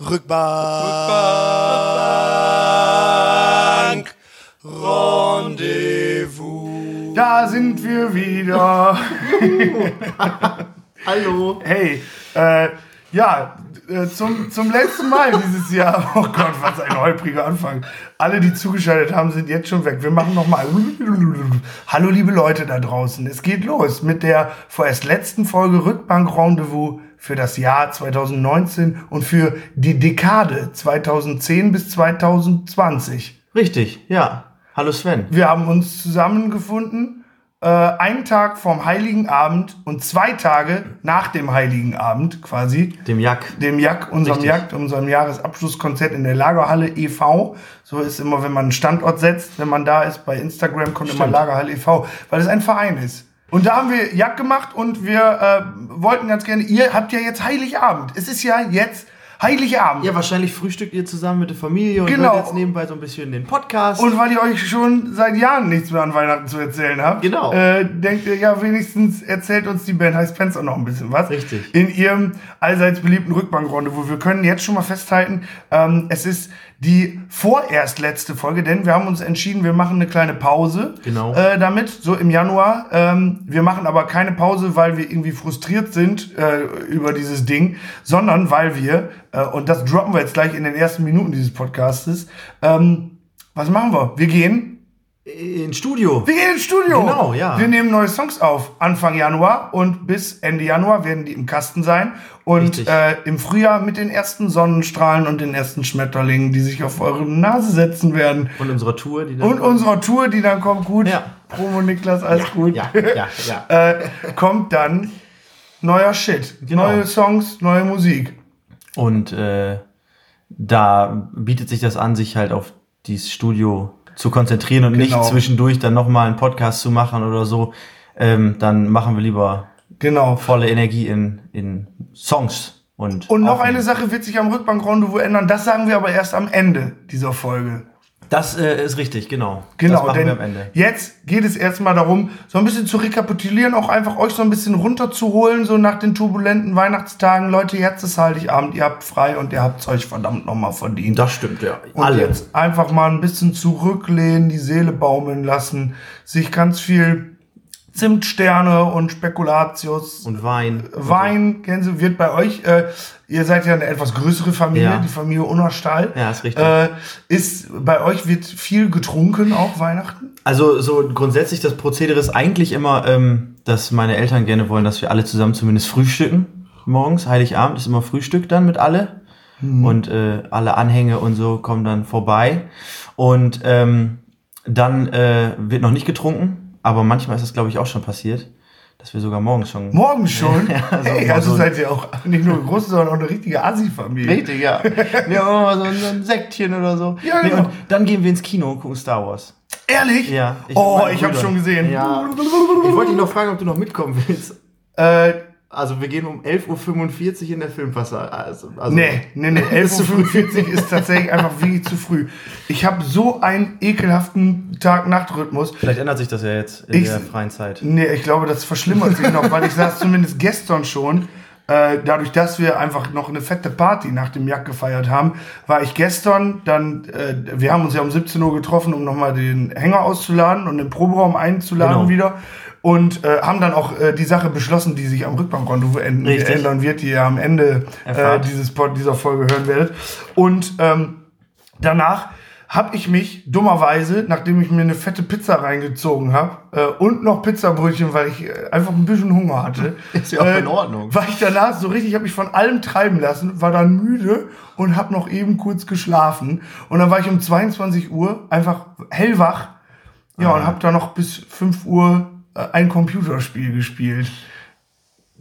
Rückbank. Rendezvous. Da sind wir wieder. Hallo. Hey, äh, ja, äh, zum, zum letzten Mal dieses Jahr. Oh Gott, was ein holpriger Anfang. Alle, die zugeschaltet haben, sind jetzt schon weg. Wir machen nochmal. Hallo, liebe Leute da draußen. Es geht los mit der vorerst letzten Folge Rückbank Rendezvous für das Jahr 2019 und für die Dekade 2010 bis 2020. Richtig, ja. Hallo Sven. Wir haben uns zusammengefunden, äh, einen Tag vorm Heiligen Abend und zwei Tage nach dem Heiligen Abend quasi. Dem Jack. Dem Jack, unserem Richtig. Jack, unserem Jahresabschlusskonzert in der Lagerhalle e.V. So ist immer, wenn man einen Standort setzt, wenn man da ist, bei Instagram kommt immer Stimmt. Lagerhalle e.V., weil es ein Verein ist. Und da haben wir Jack gemacht und wir äh, wollten ganz gerne, ihr habt ja jetzt Heiligabend. Es ist ja jetzt Heiligabend. Ja, wahrscheinlich frühstückt ihr zusammen mit der Familie und Genau. hört jetzt nebenbei so ein bisschen den Podcast. Und weil ihr euch schon seit Jahren nichts mehr an Weihnachten zu erzählen habt, Genau. äh, denkt ihr, ja, wenigstens erzählt uns die Band High Spencer noch ein bisschen was. Richtig. In ihrem allseits beliebten Rückbankrunde, wo wir können jetzt schon mal festhalten, ähm, es ist die vorerst letzte Folge, denn wir haben uns entschieden, wir machen eine kleine Pause Genau. äh, damit, so im Januar. Ähm, wir machen aber keine Pause, weil wir irgendwie frustriert sind äh, über dieses Ding, sondern weil wir, äh, und das droppen wir jetzt gleich in den ersten Minuten dieses Podcastes, ähm, was machen wir? Wir gehen ins Studio. wir gehen ins Studio. Genau, ja. Wir nehmen neue Songs auf. Anfang Januar und bis Ende Januar werden die im Kasten sein. Und äh, im Frühjahr mit den ersten Sonnenstrahlen und den ersten Schmetterlingen, die sich auf eure Nase setzen werden. Und unsere Tour, die dann Und unserer Tour, die dann kommt, gut. Ja. Promo Niklas, alles gut. Ja, ja, ja. äh, kommt dann neuer Shit. Genau. Neue Songs, neue Musik. Und äh, da bietet sich das an, sich halt auf dieses Studio zu konzentrieren und Genau. nicht zwischendurch dann nochmal einen Podcast zu machen oder so. Ähm, dann machen wir lieber Genau. volle Energie in, in Songs. Und, Und noch eine Sache wird sich am Rückbankrondezvous ändern. Das sagen wir aber erst am Ende dieser Folge. Das äh, ist richtig, genau. Genau, das machen denn wir am Ende. jetzt geht es erstmal darum, so ein bisschen zu rekapitulieren, auch einfach euch so ein bisschen runterzuholen, so nach den turbulenten Weihnachtstagen. Leute, jetzt ist Heiligabend, ihr habt frei und ihr habt euch verdammt nochmal verdient. Das stimmt, ja. und Alle. jetzt einfach mal ein bisschen zurücklehnen, die Seele baumeln lassen, sich ganz viel Zimtsterne und Spekulatius Und Wein. Wein, kennen Sie, wird bei euch, äh, ihr seid ja eine etwas größere Familie, Ja. die Familie Unnerstahl. Ja, ist richtig. Äh, ist, bei euch wird viel getrunken, auch Weihnachten? Also so grundsätzlich das Prozedere ist eigentlich immer, ähm, dass meine Eltern gerne wollen, dass wir alle zusammen zumindest frühstücken. Morgens, Heiligabend ist immer Frühstück dann mit alle. Und äh, alle Anhänge und so kommen dann vorbei. Und ähm, dann äh, wird noch nicht getrunken, aber manchmal ist das, glaube ich, auch schon passiert, dass wir sogar morgens schon... Morgen schon? Ja, so hey, mal also so- seid ihr auch nicht nur eine große, sondern auch eine richtige Assi-Familie. Richtig, ja. Wir haben immer so, ein- so ein Säckchen oder so. Ja, genau. und dann gehen wir ins Kino und gucken Star Wars. Ehrlich? Ja. ich- oh, ich habe schon gesehen. Ja. Ich wollte dich noch fragen, ob du noch mitkommen willst. Äh, Also wir gehen um 11.45 Uhr in der Filmpassage. Also, also nee, nee, nee. 11.45 Uhr ist tatsächlich einfach wirklich zu früh. Ich habe so einen ekelhaften Tag-Nacht-Rhythmus. Vielleicht ändert sich das ja jetzt in Ich- der freien Zeit. Nee, ich glaube, das verschlimmert sich noch, weil ich saß zumindest gestern schon, äh, dadurch, dass wir einfach noch eine fette Party nach dem Jack gefeiert haben, war ich gestern dann, äh, wir haben uns ja um 17 Uhr getroffen, um nochmal den Hänger auszuladen und den Proberaum einzuladen Genau. wieder. Und äh, haben dann auch äh, die Sache beschlossen, die sich am Richtig. ändern wird, die ihr am Ende äh, dieses Pod, dieser Folge hören werdet. Und ähm, danach habe ich mich dummerweise, nachdem ich mir eine fette Pizza reingezogen habe äh, und noch Pizzabrötchen, weil ich äh, einfach ein bisschen Hunger hatte, Ist ja auch äh, in Ordnung. war ich danach so richtig, habe mich von allem treiben lassen, war dann müde und habe noch eben kurz geschlafen und dann war ich um 22 Uhr einfach hellwach, ja und habe dann noch bis 5 Uhr ein Computerspiel gespielt.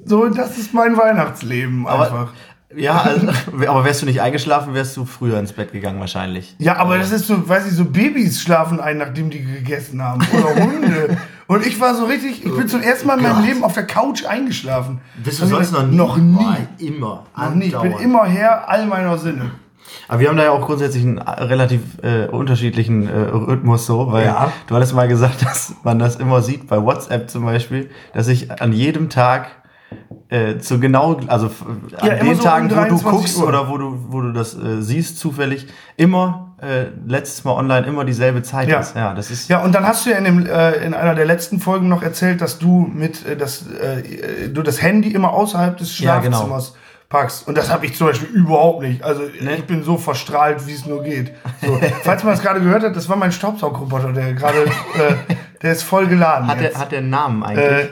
So, das ist mein Weihnachtsleben Aber- einfach. Ja, also, aber wärst du nicht eingeschlafen, wärst du früher ins Bett gegangen wahrscheinlich. Ja, aber das ist so, weiß ich, so Babys schlafen ein, nachdem die gegessen haben. Oder Hunde. Und ich war so richtig, ich bin zum ersten Mal in meinem Gott. Leben auf der Couch eingeschlafen. Bist du Also sonst noch nie? Noch nie. Boah, immer. Noch nie. Ich bin immer Herr all meiner Sinne. Aber wir haben da ja auch grundsätzlich einen äh, relativ äh, unterschiedlichen äh, Rhythmus so, weil Ja. du hattest mal gesagt, dass man das immer sieht, bei WhatsApp zum Beispiel, dass ich an jedem Tag äh, zu genau, also an Ja, den so Tagen, um wo du 23 guckst Uhr. oder wo du, wo du das äh, siehst, zufällig, immer, äh, letztes Mal online, immer dieselbe Zeit Ja. ist. Ja, das ist, Ja, und dann hast du ja in, dem, äh, in einer der letzten Folgen noch erzählt, dass du mit äh, das, äh, du das Handy immer außerhalb des Ja, genau. Packst. Und das habe ich zum Beispiel überhaupt nicht. Also Ne? ich bin so verstrahlt, wie es nur geht. So, falls man es gerade gehört hat, das war mein Staubsaugroboter, der gerade, äh, der ist voll geladen. hat, jetzt. der, hat der einen Namen eigentlich? äh,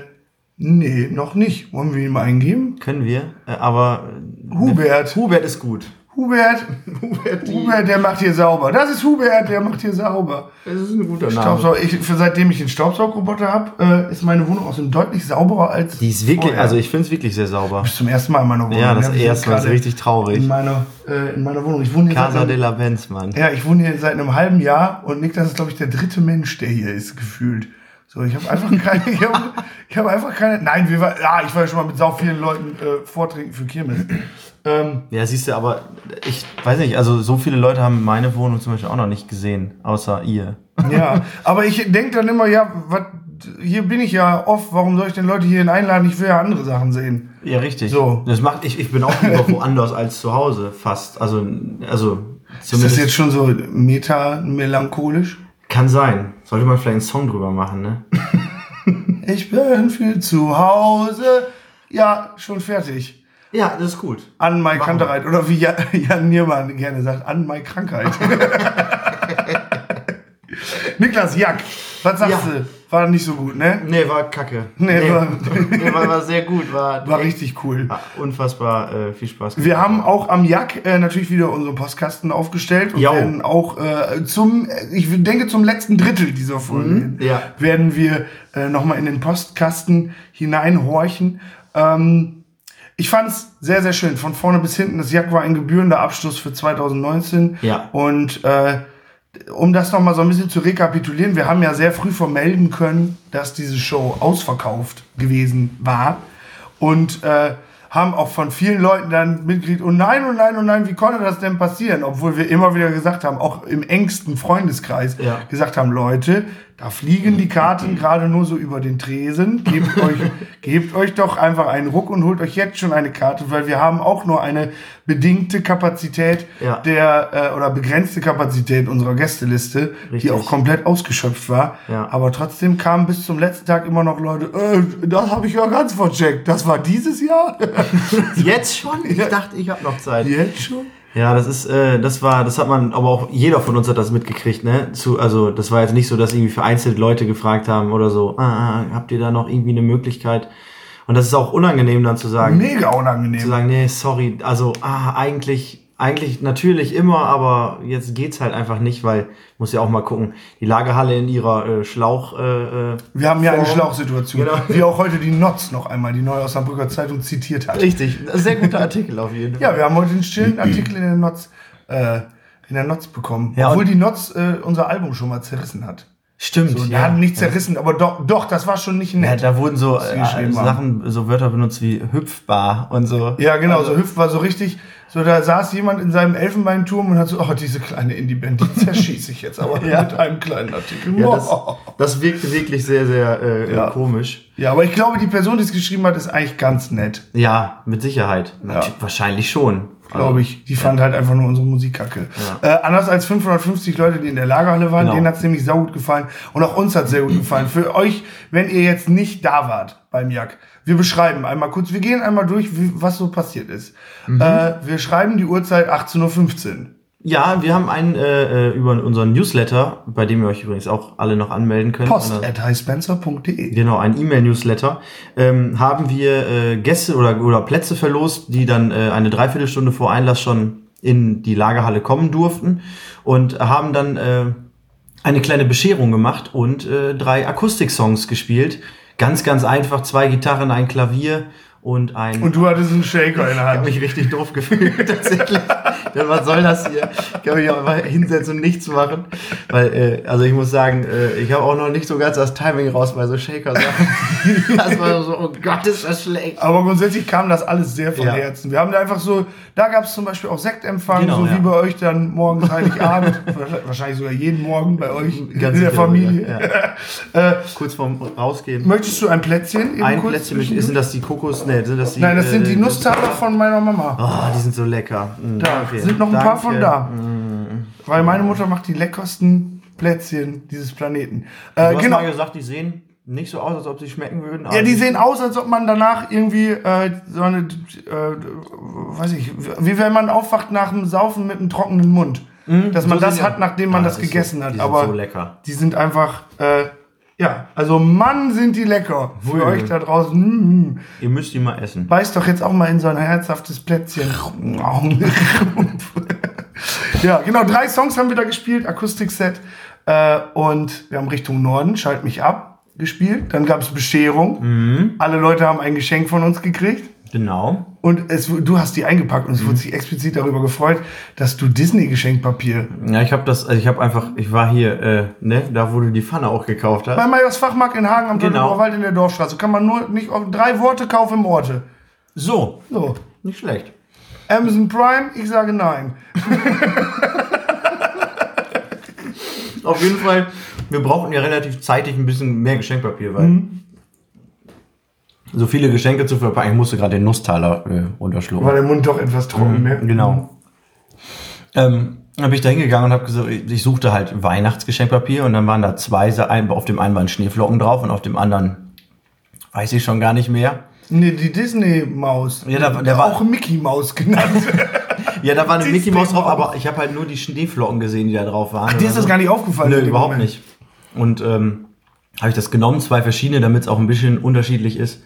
nee, noch nicht. Wollen wir ihn mal eingeben? Können wir, äh, aber äh, Hubert. Hubert ist gut. Hubert, Hubert, Hubert, der macht hier sauber. Das ist Hubert, der macht hier sauber. das ist ein guter Name. Staubsauger. Ich, für seitdem ich den Staubsaugroboter habe, äh, ist meine Wohnung außerdem deutlich sauberer als. Die ist wirklich, vorher. also ich finde es wirklich sehr sauber. Bis zum ersten Mal in meiner Wohnung. Ja, das sind erste Mal ist richtig traurig. In meiner, äh, in meiner Wohnung. Ich wohne hier Casa seit de einem, la Benz, Mann. ja, ich wohne hier seit einem halben Jahr und Niklas ist, glaube ich, der dritte Mensch, der hier ist, gefühlt. So, ich habe einfach keine, ich habe hab einfach keine, nein, wir war, ja, ich war ja schon mal mit sau vielen Leuten äh, vortrinken für Kirmes. Ähm, Ja, siehst du, aber ich weiß nicht, also so viele Leute haben meine Wohnung zum Beispiel auch noch nicht gesehen, außer ihr. ja, aber ich denke dann immer, ja, was, hier bin ich ja oft, warum soll ich denn Leute hierhin einladen? Ich will ja andere Sachen sehen. Ja, richtig. So. Das macht, ich, ich bin auch lieber woanders als zu Hause, fast. Also, also Ist das jetzt schon so meta-melancholisch? kann sein. Sollte man vielleicht einen Song drüber machen, ne? Ich bin viel zu Hause. Ja, schon fertig. Ja, das ist gut. An wir. Kantereit. Oder wie Jan, Jan Niermann gerne sagt, an my Krankheit. Niklas Jack, was sagst Ja. du? War nicht so gut, ne? Nee, war kacke. Nee, war- nee, war, war sehr gut. War, War richtig cool. Hat unfassbar äh, viel Spaß gemacht. Wir haben auch am Jack äh, natürlich wieder unsere Postkasten aufgestellt und Jo. werden auch äh, zum, ich denke zum letzten Drittel dieser Folge hin, Mhm. ja. werden wir äh, nochmal in den Postkasten hineinhorchen. Ähm, ich fand's sehr, sehr schön. Von vorne bis hinten. Das Jack war ein gebührender Abschluss für 2019. Ja. Und äh, um das nochmal so ein bisschen zu rekapitulieren, wir haben ja sehr früh vermelden können, dass diese Show ausverkauft gewesen war. Und äh, haben auch von vielen Leuten dann mitgekriegt, oh nein, oh nein, oh nein, wie konnte das denn passieren? Obwohl wir immer wieder gesagt haben, auch im engsten Freundeskreis, Ja. gesagt haben, Leute, da fliegen die Karten gerade nur so über den Tresen. Gebt euch, gebt euch doch einfach einen Ruck und holt euch jetzt schon eine Karte, weil wir haben auch nur eine bedingte Kapazität Ja. der äh, oder begrenzte Kapazität unserer Gästeliste, die Richtig. auch komplett ausgeschöpft war. Ja. Aber trotzdem kamen bis zum letzten Tag immer noch Leute, äh, das habe ich ja ganz vercheckt. Das war dieses Jahr. Jetzt schon? Ich dachte, ich habe noch Zeit. Jetzt schon? Ja, das ist, äh, das war, das hat man, aber auch jeder von uns hat das mitgekriegt, ne? Zu, also das war jetzt nicht so, dass irgendwie vereinzelt Leute gefragt haben oder so, ah, ah, habt ihr da noch irgendwie eine Möglichkeit? Und das ist auch unangenehm dann zu sagen, Mega zu unangenehm. sagen, nee, sorry, also ah, eigentlich, eigentlich natürlich immer, aber jetzt geht's halt einfach nicht, weil muss ja auch mal gucken, die Lagerhalle in ihrer äh, Schlauch. Äh, äh, Wir haben ja eine. Schlauchsituation, Genau. wie auch heute die Notz noch einmal, die neue Osnabrücker Zeitung zitiert hat. Richtig, sehr guter Artikel auf jeden Fall. Ja, wir haben heute einen stillen Artikel in der Notz, äh, in der Notz bekommen. Ja, Obwohl die Notz äh, unser Album schon mal zerrissen hat. Stimmt. So, ja, nicht zerrissen, aber doch, doch, das war schon nicht Ja, nett. da wurden so äh, Sachen, so Wörter benutzt wie hüpfbar und so. Ja, genau, Also- so Hüpf war so richtig, so da saß jemand in seinem Elfenbeinturm und hat so, oh, diese kleine Indie-Band, die zerschieße ich jetzt aber Ja. mit einem kleinen Artikel. Ja, das, das wirkte wirklich sehr, sehr äh, Ja. komisch. ja, aber ich glaube, die Person, die es geschrieben hat, ist eigentlich ganz nett, Ja, mit Sicherheit. Natu- Wahrscheinlich schon. Glaube ich. Die fand halt einfach nur unsere Musik kacke. Äh, anders als 550 Leute, die in der Lagerhalle waren, Genau. denen hat es nämlich saugut gefallen. Und auch uns hat sehr gut gefallen. Für euch, wenn ihr jetzt nicht da wart beim Jack, wir beschreiben einmal kurz, wir gehen einmal durch, wie, was so passiert ist. Mhm. Äh, wir schreiben die Uhrzeit 18.15 Uhr. Ja, wir haben einen äh, äh, über unseren Newsletter, bei dem ihr euch übrigens auch alle noch anmelden könnt. Post at highspencer.de. Genau, ein E-Mail-Newsletter. Ähm, haben wir äh, Gäste oder, oder Plätze verlost, die dann äh, eine Dreiviertelstunde vor Einlass schon in die Lagerhalle kommen durften und haben dann äh, eine kleine Bescherung gemacht und äh, drei Akustik-Songs gespielt. Ganz, ganz einfach, zwei Gitarren, ein Klavier und ein... Und du hattest einen Shaker in der Ich habe Hand. mich richtig doof gefühlt, tatsächlich. Ja, was soll das hier? Ich kann mich auch einfach hinsetzen und nichts machen. Weil, äh, also ich muss sagen, äh, ich habe auch noch nicht so ganz das Timing raus bei so Shaker-Sachen. das war so, oh Gott, ist das schlecht. Aber grundsätzlich kam das alles sehr von Ja. Herzen. Wir haben da einfach so, da gab es zum Beispiel auch Sektempfang, Genau, so ja. wie bei euch dann morgens Heiligabend, wahrscheinlich sogar jeden Morgen bei euch Ganz in der Familie. Ja. Kurz vorm Rausgehen. Möchtest du ein Plätzchen? Ein kurz Plätzchen, sind das die Kokos? Nee, sind das die... Nein, das sind die äh, Nusstaler von meiner Mama. Oh, die sind so lecker. Mm, Da okay. sind noch ein paar Danke. von da. Weil meine Mutter macht die leckersten Plätzchen dieses Planeten. Äh, Du hast genau. mal gesagt, die sehen nicht so aus, als ob sie schmecken würden. Ja, die sehen aus, als ob man danach irgendwie äh, so eine, äh, weiß ich, wie wenn man aufwacht nach dem Saufen mit einem trockenen Mund. Dass man so das hat, nachdem man Ah, das das gegessen so- hat. die sind Aber so lecker. die sind einfach, äh, ja, also Mann, sind die lecker. Für Ui. euch da draußen. Mm, Ihr müsst die mal essen. beißt doch jetzt auch mal in so ein herzhaftes Plätzchen. ja, genau, drei Songs haben wir da gespielt, Akustikset. Äh, und wir haben Richtung Norden, Schalt mich ab, gespielt. Dann gab es Bescherung. Alle Leute haben ein Geschenk von uns gekriegt. Genau. Und es, du hast die eingepackt und es wurde sich explizit darüber gefreut, dass du Disney-Geschenkpapier Ja, ich habe das, also ich habe einfach, ich war hier, äh, ne, da wo du die Pfanne auch gekauft hast. bei Majors Fachmarkt in Hagen am Genau. genau. in der Dorfstraße kann man nur nicht auf drei Worte kaufen im Orte. So, So. nicht schlecht. Amazon Prime, ich sage nein. Auf jeden Fall, wir brauchen ja relativ zeitig ein bisschen mehr Geschenkpapier, weil Mhm. So viele Geschenke zu verpacken, ich musste gerade den Nusstaler äh, runterschlucken. War der Mund doch etwas trocken, ne? Genau. Ähm, dann bin ich da hingegangen und habe gesagt, ich suchte halt Weihnachtsgeschenkpapier und dann waren da zwei, auf dem einen waren Schneeflocken drauf und auf dem anderen weiß ich schon gar nicht mehr. Nee, die Disney-Maus. Ja, da- der war- auch Mickey Maus genannt. Ja, da war eine Mickey Maus drauf, aber ich habe halt nur die Schneeflocken gesehen, die da drauf waren. Dir ist das gar nicht aufgefallen? Dem überhaupt Moment? nicht. Und ähm, habe ich das genommen, zwei verschiedene, damit es auch ein bisschen unterschiedlich ist.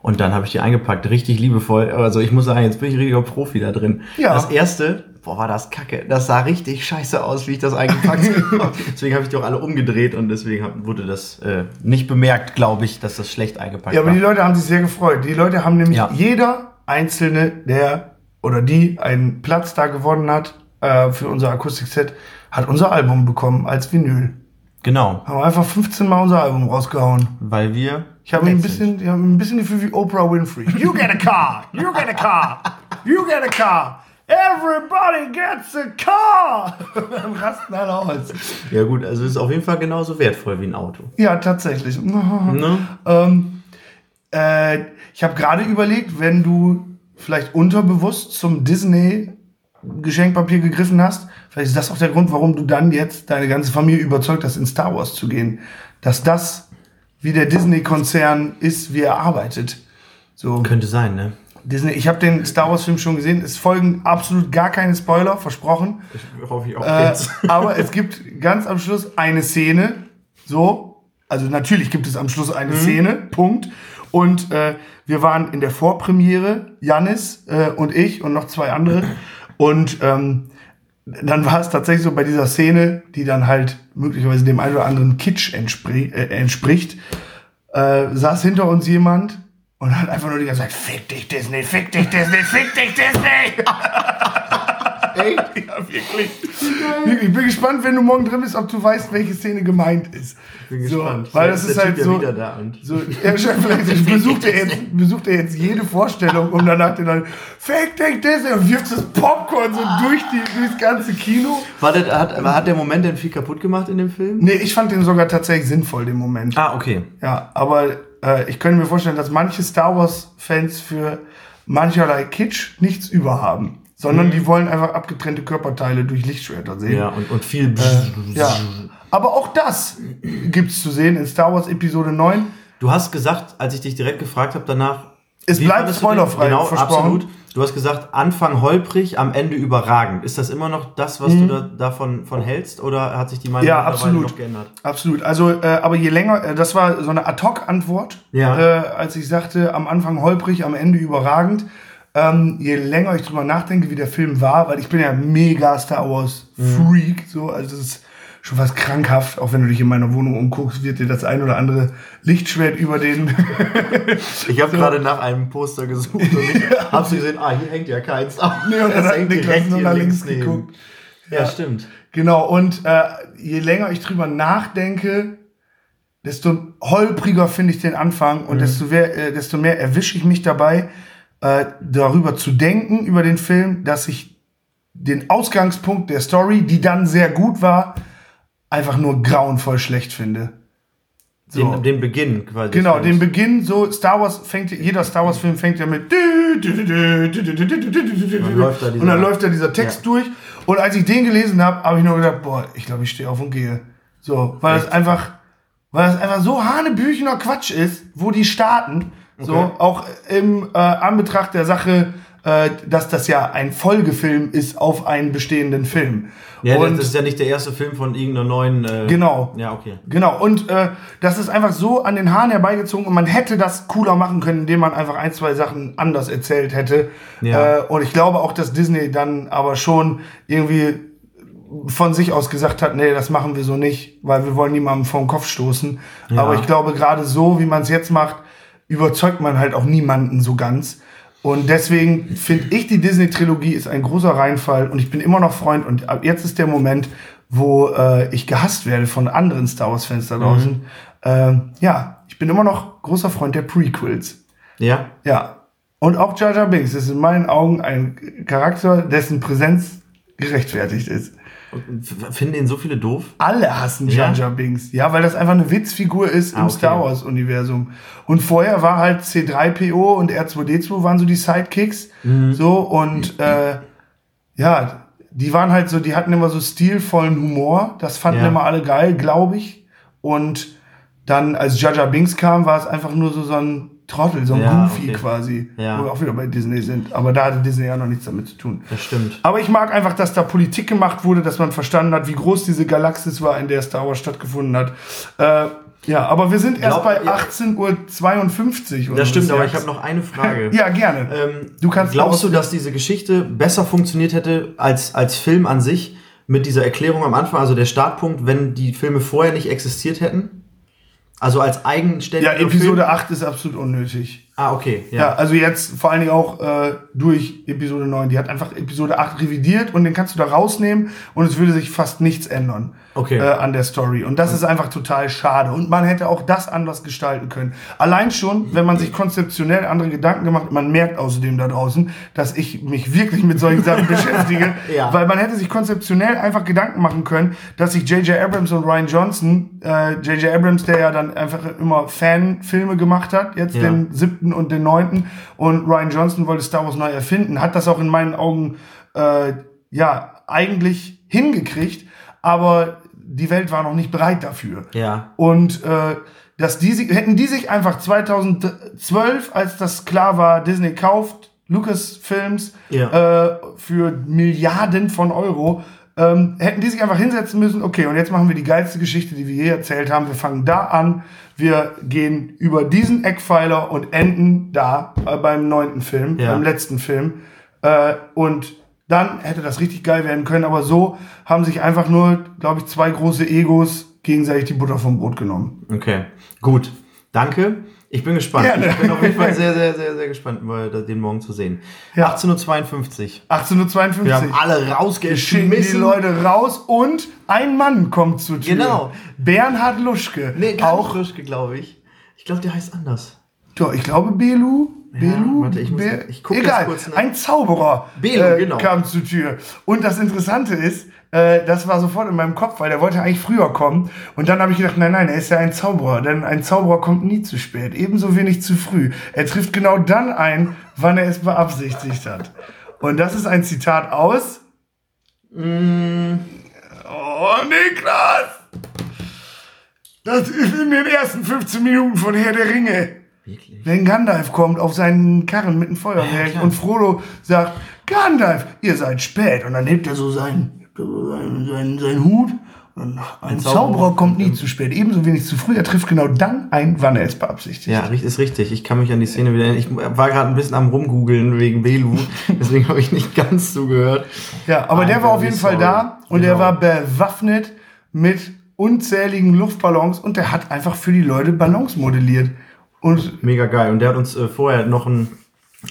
Und dann habe ich die eingepackt, richtig liebevoll. Also ich muss sagen, jetzt bin ich richtiger Profi da drin. Ja. Das erste, boah, war das kacke. Das sah richtig scheiße aus, wie ich das eingepackt habe. deswegen habe ich die auch alle umgedreht und deswegen wurde das äh, nicht bemerkt, glaube ich, dass das schlecht eingepackt Ja, aber war. die Leute haben sich sehr gefreut. Die Leute haben nämlich Ja. jeder Einzelne, der oder die einen Platz da gewonnen hat äh, für unser Akustikset, hat unser Album bekommen als Vinyl. genau, Haben einfach 15 Mal unser Album rausgehauen. weil wir. Ich habe ein bisschen, ich hab ein bisschen Gefühl wie Oprah Winfrey. You get a car, you get a car, you get a car. Everybody gets a car. Dann rasten alle aus. Ja gut, also es ist auf jeden Fall genauso wertvoll wie ein Auto. Ja, tatsächlich. Ne? Ähm, äh, ich habe gerade überlegt, wenn du vielleicht unterbewusst zum Disney Geschenkpapier gegriffen hast, vielleicht ist das auch der Grund, warum du dann jetzt deine ganze Familie überzeugt hast, in Star Wars zu gehen. Dass das, wie der Disney-Konzern ist, wie er arbeitet. So, Könnte sein, ne? Disney, ich habe den Star Wars-Film schon gesehen. Es folgen absolut gar keine Spoiler, versprochen. Hoffe ich auch Äh, jetzt. aber es gibt ganz am Schluss eine Szene, so, also natürlich gibt es am Schluss eine Szene, Punkt. Und äh, wir waren in der Vorpremiere, Jannis äh, und ich und noch zwei andere. Und ähm, dann war es tatsächlich so bei dieser Szene, die dann halt möglicherweise dem einen oder anderen Kitsch entspri äh, entspricht, äh, saß hinter uns jemand und hat einfach nur die ganze Zeit, fick dich Disney, fick dich Disney, fick dich Disney. Echt? Ja, wirklich. Ich bin gespannt, wenn du morgen drin bist, ob du weißt, welche Szene gemeint ist. Bin so, gespannt. Weil das ist ist halt Typ ja so. wieder da und- so ja, schon, vielleicht besucht er, jetzt, besucht er jetzt jede Vorstellung, um danach den dann Fake Take Disney und wirft das Popcorn so durch die, durchs ganze Kino. War der, hat, hat der Moment denn viel kaputt gemacht in dem Film? Nee, ich fand den sogar tatsächlich sinnvoll, den Moment. Ah, okay. Ja, aber äh, ich könnte mir vorstellen, dass manche Star Wars-Fans für mancherlei Kitsch nichts überhaben. Sondern die wollen einfach abgetrennte Körperteile durch Lichtschwerter sehen. Ja, und, und viel. Ja. Aber auch das gibt's zu sehen in Star Wars Episode 9. Du hast gesagt, als ich dich direkt gefragt habe danach. Es bleibt spoilerfrei, Genau, versprochen. absolut. Du hast gesagt, Anfang holprig, am Ende überragend. Ist das immer noch das, was du da, davon von hältst? Oder hat sich die Meinung Mhm. Ja, absolut. noch geändert? Absolut. Also, äh, aber je länger, äh, das war so eine Ad-Hoc-Antwort, Ja. äh, als ich sagte, am Anfang holprig, am Ende überragend. Ähm, je länger ich drüber nachdenke, wie der Film war, weil ich bin ja mega Star Wars Freak, so, also es ist schon fast krankhaft. Auch wenn du dich in meiner Wohnung umguckst, wird dir das ein oder andere Lichtschwert über den. Ich habe gerade nach einem Poster gesucht und ich habe so gesehen, ah, hier hängt ja keins. Ah, nee, und dann das hat hängt Niklas direkt nur nach links neben. geguckt. Ja, stimmt. Genau, und äh, je länger ich drüber nachdenke, desto holpriger finde ich den Anfang und desto, mehr, äh, desto mehr erwische ich mich dabei, äh, darüber zu denken, über den Film, dass ich den Ausgangspunkt der Story, die dann sehr gut war, einfach nur grauenvoll schlecht finde. So. Den, den, Beginn quasi. Genau, den Beginn. So Star Wars fängt jeder Star Wars Film fängt ja mit und dann läuft da dieser Text ja. durch. Und als ich den gelesen habe, habe ich nur gedacht, boah, ich glaube, ich stehe auf und gehe. So, weil Echt? das einfach, weil das einfach so hanebüchener Quatsch ist, wo die starten so, Okay. auch im äh, Anbetracht der Sache, äh, dass das ja ein Folgefilm ist auf einen bestehenden Film. Ja, und das ist ja nicht der erste Film von irgendeiner neuen. Äh, Genau. Ja, okay. Genau, und äh, das ist einfach so an den Haaren herbeigezogen und man hätte das cooler machen können, indem man einfach ein, zwei Sachen anders erzählt hätte. Ja. Äh, und ich glaube auch, dass Disney dann aber schon irgendwie von sich aus gesagt hat, nee, das machen wir so nicht, weil wir wollen niemandem vor den Kopf stoßen. Ja. Aber ich glaube, gerade so, wie man es jetzt macht, überzeugt man halt auch niemanden so ganz. Und deswegen finde ich, die Disney-Trilogie ist ein großer Reinfall und ich bin immer noch Freund und ab jetzt ist der Moment, wo äh, ich gehasst werde von anderen Star Wars-Fans da draußen. Ähm, ja, ich bin immer noch großer Freund der Prequels. Ja. Ja. Und auch Jar Jar Binks ist in meinen Augen ein Charakter, dessen Präsenz gerechtfertigt ist. Finden ihn so viele doof? Alle hassen Ja? Jar Jar Binks. Ja, weil das einfach eine Witzfigur ist Ah, im okay. Star Wars Universum. Und vorher war halt C3PO und R2D2 waren so die Sidekicks. Mhm. So und äh, ja, die waren halt so, die hatten immer so stilvollen Humor. Das fanden Ja. immer alle geil, glaube ich. Und dann, als Jar Jar Binks kam, war es einfach nur so, so ein Trottel, so ein Ja, Goofy okay. quasi. Ja. Wo wir auch wieder bei Disney sind. Aber da hatte Disney ja noch nichts damit zu tun. Das stimmt. Aber ich mag einfach, dass da Politik gemacht wurde, dass man verstanden hat, wie groß diese Galaxis war, in der Star Wars stattgefunden hat. Äh, ja, aber wir sind erst Glaub- bei ja. 18.52 Uhr. Das stimmt, aber ich habe noch eine Frage. Ja, gerne. Ähm, Du kannst glaubst du, dass diese Geschichte besser funktioniert hätte als, als Film an sich mit dieser Erklärung am Anfang, also der Startpunkt, wenn die Filme vorher nicht existiert hätten? Also als ja, eigenständiger Episode Film? 8 ist absolut unnötig. Ah, okay. Ja. Ja. also jetzt vor allen Dingen auch äh, durch Episode 9. Die hat einfach Episode 8 revidiert und den kannst du da rausnehmen und es würde sich fast nichts ändern Okay. äh, an der Story. Und das ist einfach total schade. Und man hätte auch das anders gestalten können. Allein schon, wenn man sich konzeptionell andere Gedanken gemacht man merkt außerdem da draußen, dass ich mich wirklich mit solchen Sachen beschäftige. Ja. Weil man hätte sich konzeptionell einfach Gedanken machen können, dass sich J.J. Abrams und Ryan Johnson, äh, J.J. Abrams, der ja dann einfach immer Fanfilme gemacht hat, jetzt Ja. den siebten und den neunten, und Ryan Johnson wollte Star Wars neu erfinden, hat das auch in meinen Augen äh, ja eigentlich hingekriegt, aber die Welt war noch nicht bereit dafür. Ja. Und äh, dass die, sich- hätten die sich einfach 2012, als das klar war, Disney kauft Lucasfilms Ja. äh, für Milliarden von Euro, ähm, hätten die sich einfach hinsetzen müssen, okay, und jetzt machen wir die geilste Geschichte, die wir je erzählt haben. Wir fangen da an, wir gehen über diesen Eckpfeiler und enden da äh, beim neunten Film, Ja. beim letzten Film. Äh, und dann hätte das richtig geil werden können, aber so haben sich einfach nur, glaube ich, zwei große Egos gegenseitig die Butter vom Brot genommen. Okay. Gut. Danke. Ich bin gespannt. Gerne. Ich bin auf jeden Fall sehr, sehr, sehr, sehr gespannt, mal den morgen zu sehen. Ja. 18.52 Uhr. 1852. Wir haben alle schicken die rausgeschmissen. Leute raus und ein Mann kommt zur Tür. Genau. Bernhard Luschke. Nee, auch. Frischke, glaube ich. Ich glaube, der heißt anders. Doch, ich glaube Belu. Belu? warte, ich muss- Be- ich guck jetzt Egal, kurz nach. ein Zauberer Belu, äh, genau. kam zur Tür. Und das Interessante ist, äh, das war sofort in meinem Kopf, weil der wollte eigentlich früher kommen. Und dann habe ich gedacht, nein, nein, er ist ja ein Zauberer. Denn ein Zauberer kommt nie zu spät, ebenso wenig zu früh. Er trifft genau dann ein, wann er es beabsichtigt hat. Und das ist ein Zitat aus... Mm. Oh, Niklas! Das ist in den ersten 15 Minuten von Herr der Ringe. Wirklich? Wenn Gandalf kommt auf seinen Karren mit dem Feuerwerk klar. und Frodo sagt, Gandalf, ihr seid spät. Und dann hebt er so seinen, seinen, seinen, seinen Hut. Und ein, Zauberer. Zauberer kommt nie zu spät, ebenso wenig zu früh. Er trifft genau dann ein, wann er es beabsichtigt. Ja, ist richtig. Ich kann mich an die Szene wieder erinnern. Ich war gerade ein bisschen am rumgoogeln wegen Belu. Deswegen habe ich nicht ganz zugehört. Ja, aber I'm der war auf jeden Fall sorry. da und Genau. er war bewaffnet mit unzähligen Luftballons und der hat einfach für die Leute Ballons modelliert. Und, Mega geil. Und der hat uns äh, vorher noch ein,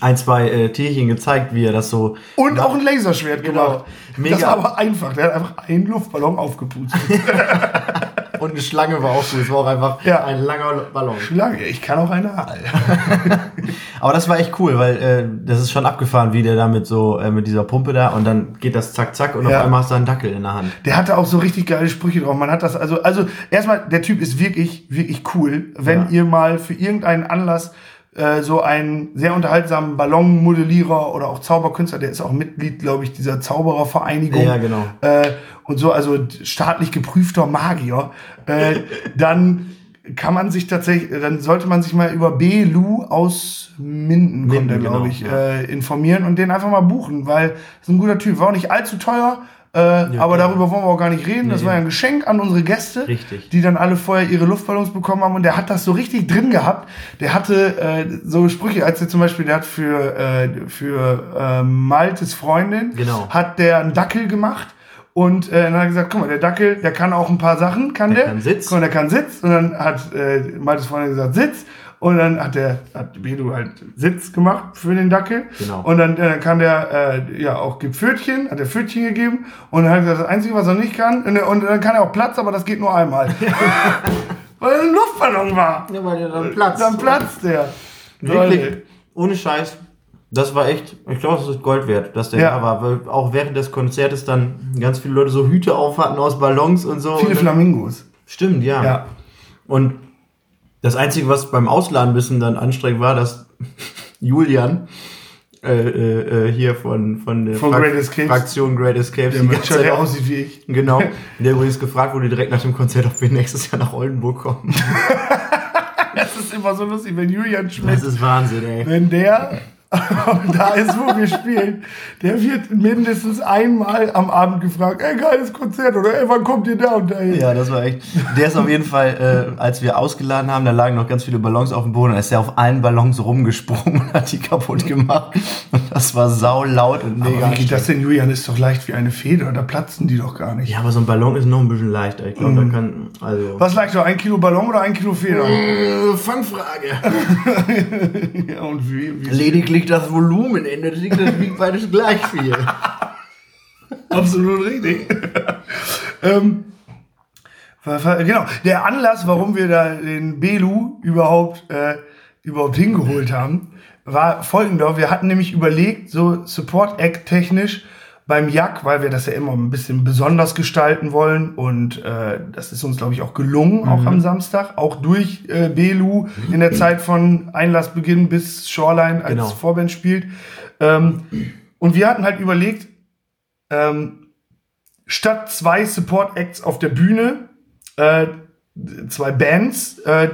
ein zwei äh, Tierchen gezeigt, wie er das so. und auch ein Laserschwert Genau. gemacht. Mega. Das war aber einfach. Der hat einfach einen Luftballon aufgepustet. Und eine Schlange war auch gut. Es war auch einfach Ja. ein langer Ballon. Lange, ich kann auch eine Aal. Aber das war echt cool, weil äh, das ist schon abgefahren, wie der damit so äh, mit dieser Pumpe da und dann geht das zack zack und Ja. auf einmal hast du einen Dackel in der Hand. Der hatte auch so richtig geile Sprüche drauf. Man hat das also, also erstmal, der Typ ist wirklich, wirklich cool. Wenn Ja. ihr mal für irgendeinen Anlass äh, so einen sehr unterhaltsamen Ballonmodellierer oder auch Zauberkünstler, der ist auch Mitglied, glaube ich, dieser Zauberervereinigung. Ja, genau. Äh, und so, also staatlich geprüfter Magier. Äh, dann kann man sich tatsächlich, dann sollte man sich mal über B. Lu aus Minden, kommt Minden, glaube genau, ich, ja. äh, informieren und den einfach mal buchen, weil ist ein guter Typ. War auch nicht allzu teuer, äh, aber klar. darüber wollen wir auch gar nicht reden. das Nee. war ja ein Geschenk an unsere Gäste, Richtig. die dann alle vorher ihre Luftballons bekommen haben und der hat das so richtig drin gehabt. Der hatte äh, so Sprüche, als er zum Beispiel, der hat für, äh, für äh, Maltes Freundin, Genau. hat der einen Dackel gemacht. Und äh, dann hat er gesagt, guck mal, der Dackel, der kann auch ein paar Sachen, kann der. Der kann Sitz. Guck mal, der kann Sitz. Und dann hat äh, Maltes Freundin gesagt, Sitz. Und dann hat der, hat Bedu halt Sitz gemacht für den Dackel. Genau. Und dann, äh, kann der, äh, ja, auch gibt Pfötchen, hat er Pfötchen gegeben. Und dann hat er gesagt, das Einzige, was er nicht kann, und, und dann kann er auch Platz, aber das geht nur einmal. Weil er ein Luftballon war. Ja, weil der dann platzt. Dann platzt der. Wirklich, Leute. ohne Scheiß. Das war echt, ich glaube, das ist Gold wert, dass der Ja. da war. Weil auch während des Konzertes dann ganz viele Leute so Hüte auf hatten aus Ballons und so. Viele und Flamingos. Stimmt, ja. Ja. Und das Einzige, was beim Ausladen ein bisschen dann anstrengend war, dass Julian äh, äh, äh, hier von, von der Von Great Escapes. Fraktion Great Escapes Der Mensch, der aussieht wie ich. Genau. Der übrigens gefragt wurde direkt nach dem Konzert, ob wir nächstes Jahr nach Oldenburg kommen. Das ist immer so lustig, wenn Julian Schmidt Das ist Wahnsinn, ey. wenn der da ist, wo wir spielen, der wird mindestens einmal am Abend gefragt, ey, geiles Konzert oder ey, wann kommt ihr da und dahin? Ja, das war echt. Der ist auf jeden Fall, äh, als wir ausgeladen haben, da lagen noch ganz viele Ballons auf dem Boden, da ist er auf allen Ballons rumgesprungen und hat die kaputt gemacht. Und das war sau laut und mega. Aber wie geht das denn, Julian? Ist doch leicht wie eine Feder, da platzen die doch gar nicht. Ja, aber so ein Ballon ist noch ein bisschen leichter. Ich glaube, da kann, also. Was leichter, ein Kilo Ballon oder ein Kilo Feder? Äh, Fangfrage. ja, und wie, wie Lediglich das Volumen ändert sich, das wiegt beides gleich viel. Absolut richtig. ähm, genau, der Anlass, warum wir da den Belu überhaupt, äh, überhaupt hingeholt haben, war folgender. Wir hatten nämlich überlegt, so Support-Act technisch beim Jack, weil wir das ja immer ein bisschen besonders gestalten wollen und äh, das ist uns, glaube ich, auch gelungen, auch am Samstag, auch durch äh, Belu in der Zeit von Einlassbeginn bis Shoreline als Genau. Vorband spielt. Ähm, und wir hatten halt überlegt, ähm, statt zwei Support Acts auf der Bühne, äh, zwei Bands, äh,